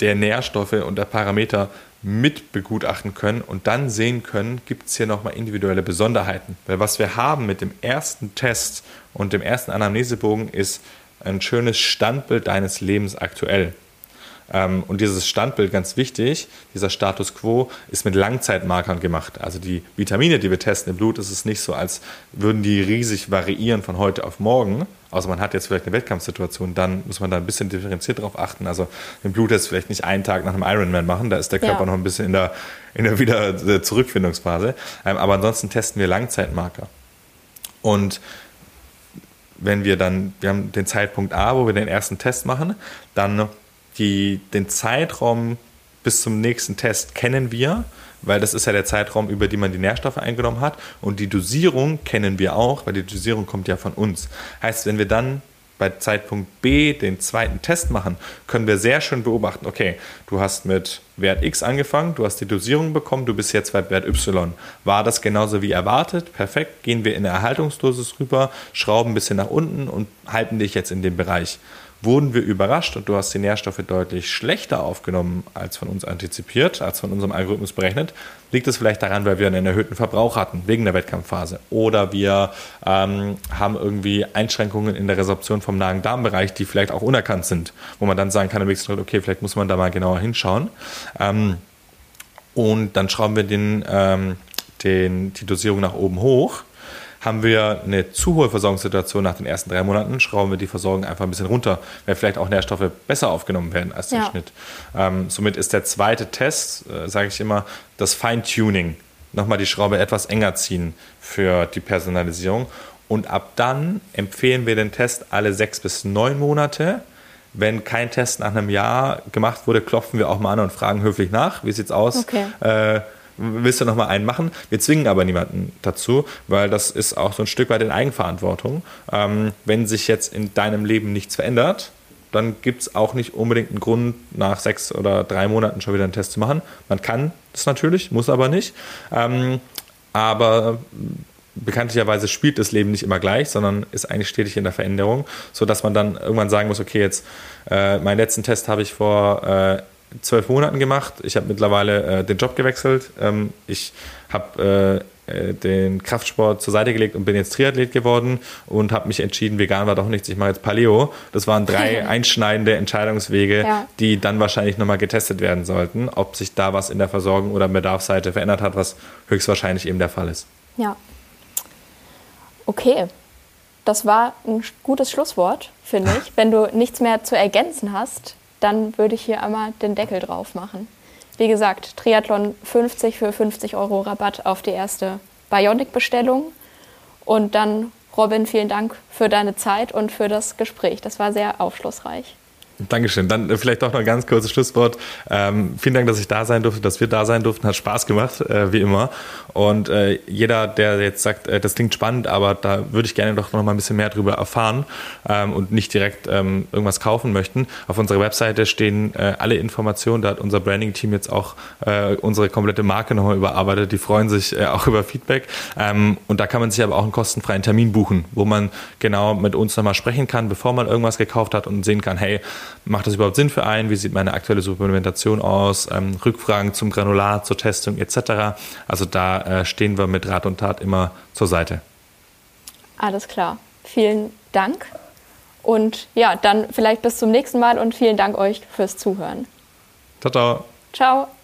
Speaker 2: der Nährstoffe und der Parameter mit begutachten können und dann sehen können, gibt es hier nochmal individuelle Besonderheiten. Weil was wir haben mit dem ersten Test und dem ersten Anamnesebogen ist ein schönes Standbild deines Lebens aktuell. Ähm, und dieses Standbild, ganz wichtig, dieser Status quo ist mit Langzeitmarkern gemacht. Also die Vitamine, die wir testen im Blut, ist es nicht so, als würden die riesig variieren von heute auf morgen. Außer man hat jetzt vielleicht eine Wettkampfsituation, dann muss man da ein bisschen differenziert darauf achten. Also im Blut jetzt vielleicht nicht einen Tag nach einem Ironman machen, da ist der Körper ja. noch ein bisschen in der, in der wieder Zurückfindungsphase. Ähm, aber ansonsten testen wir Langzeitmarker. Und wenn wir dann, wir haben den Zeitpunkt A, wo wir den ersten Test machen, dann die, den Zeitraum bis zum nächsten Test kennen wir, weil das ist ja der Zeitraum, über den man die Nährstoffe eingenommen hat. Und die Dosierung kennen wir auch, weil die Dosierung kommt ja von uns. Heißt, wenn wir dann bei Zeitpunkt B den zweiten Test machen, können wir sehr schön beobachten, okay, du hast mit Wert X angefangen, du hast die Dosierung bekommen, du bist jetzt bei Wert Y. War das genauso wie erwartet? Perfekt, gehen wir in eine Erhaltungsdosis rüber, schrauben ein bisschen nach unten und halten dich jetzt in dem Bereich wurden wir überrascht und du hast die Nährstoffe deutlich schlechter aufgenommen als von uns antizipiert, als von unserem Algorithmus berechnet, liegt es vielleicht daran, weil wir einen erhöhten Verbrauch hatten wegen der Wettkampfphase? Oder wir ähm, haben irgendwie Einschränkungen in der Resorption vom Magen-Darm-Bereich, die vielleicht auch unerkannt sind, wo man dann sagen kann, okay, vielleicht muss man da mal genauer hinschauen. Ähm, und dann schrauben wir den, ähm, den, die Dosierung nach oben hoch haben wir eine zu hohe Versorgungssituation nach den ersten drei Monaten, schrauben wir die Versorgung einfach ein bisschen runter, weil vielleicht auch Nährstoffe besser aufgenommen werden als der ja. Schnitt. Ähm, somit ist der zweite Test, äh, sage ich immer, das Feintuning. Nochmal die Schraube etwas enger ziehen für die Personalisierung. Und ab dann empfehlen wir den Test alle sechs bis neun Monate. Wenn kein Test nach einem Jahr gemacht wurde, klopfen wir auch mal an und fragen höflich nach, wie sieht es aus? Okay. Äh, willst du noch mal einen machen? Wir zwingen aber niemanden dazu, weil das ist auch so ein Stück weit in Eigenverantwortung. Ähm, wenn sich jetzt in deinem Leben nichts verändert, dann gibt es auch nicht unbedingt einen Grund, nach sechs oder drei Monaten schon wieder einen Test zu machen. Man kann das natürlich, muss aber nicht. Ähm, aber bekanntlicherweise spielt das Leben nicht immer gleich, sondern ist eigentlich stetig in der Veränderung, sodass man dann irgendwann sagen muss, okay, jetzt äh, meinen letzten Test habe ich vor äh, zwölf Monaten gemacht. Ich habe mittlerweile äh, den Job gewechselt. Ähm, ich habe äh, äh, den Kraftsport zur Seite gelegt und bin jetzt Triathlet geworden und habe mich entschieden, vegan war doch nichts, ich mache jetzt Paleo. Das waren drei einschneidende Entscheidungswege, ja. die dann wahrscheinlich nochmal getestet werden sollten, ob sich da was in der Versorgung oder Bedarfsseite verändert hat, was höchstwahrscheinlich eben der Fall ist.
Speaker 1: Ja. Okay. Das war ein gutes Schlusswort, finde ich. Wenn du nichts mehr zu ergänzen hast, dann würde ich hier einmal den Deckel drauf machen. Wie gesagt, Triathlon 50 für 50 Euro Rabatt auf die erste Bionic-Bestellung. Und dann, Robin, vielen Dank für deine Zeit und für das Gespräch. Das war sehr aufschlussreich.
Speaker 2: Dankeschön. Dann äh, vielleicht auch noch ein ganz kurzes Schlusswort. Ähm, vielen Dank, dass ich da sein durfte, dass wir da sein durften. Hat Spaß gemacht, äh, wie immer. Und äh, jeder, der jetzt sagt, äh, das klingt spannend, aber da würde ich gerne doch noch mal ein bisschen mehr drüber erfahren ähm, und nicht direkt ähm, irgendwas kaufen möchten. Auf unserer Webseite stehen äh, alle Informationen. Da hat unser Branding-Team jetzt auch äh, unsere komplette Marke nochmal überarbeitet. Die freuen sich auch über Feedback. Ähm, und da kann man sich aber auch einen kostenfreien Termin buchen, wo man genau mit uns nochmal sprechen kann, bevor man irgendwas gekauft hat und sehen kann, hey, macht das überhaupt Sinn für einen? Wie sieht meine aktuelle Supplementation aus? Ähm, Rückfragen zum Granulat, zur Testung etc. Also da äh, stehen wir mit Rat und Tat immer zur Seite.
Speaker 1: Alles klar. Vielen Dank. Und ja, dann vielleicht bis zum nächsten Mal und vielen Dank euch fürs Zuhören.
Speaker 2: Ciao, ciao.
Speaker 1: Ciao.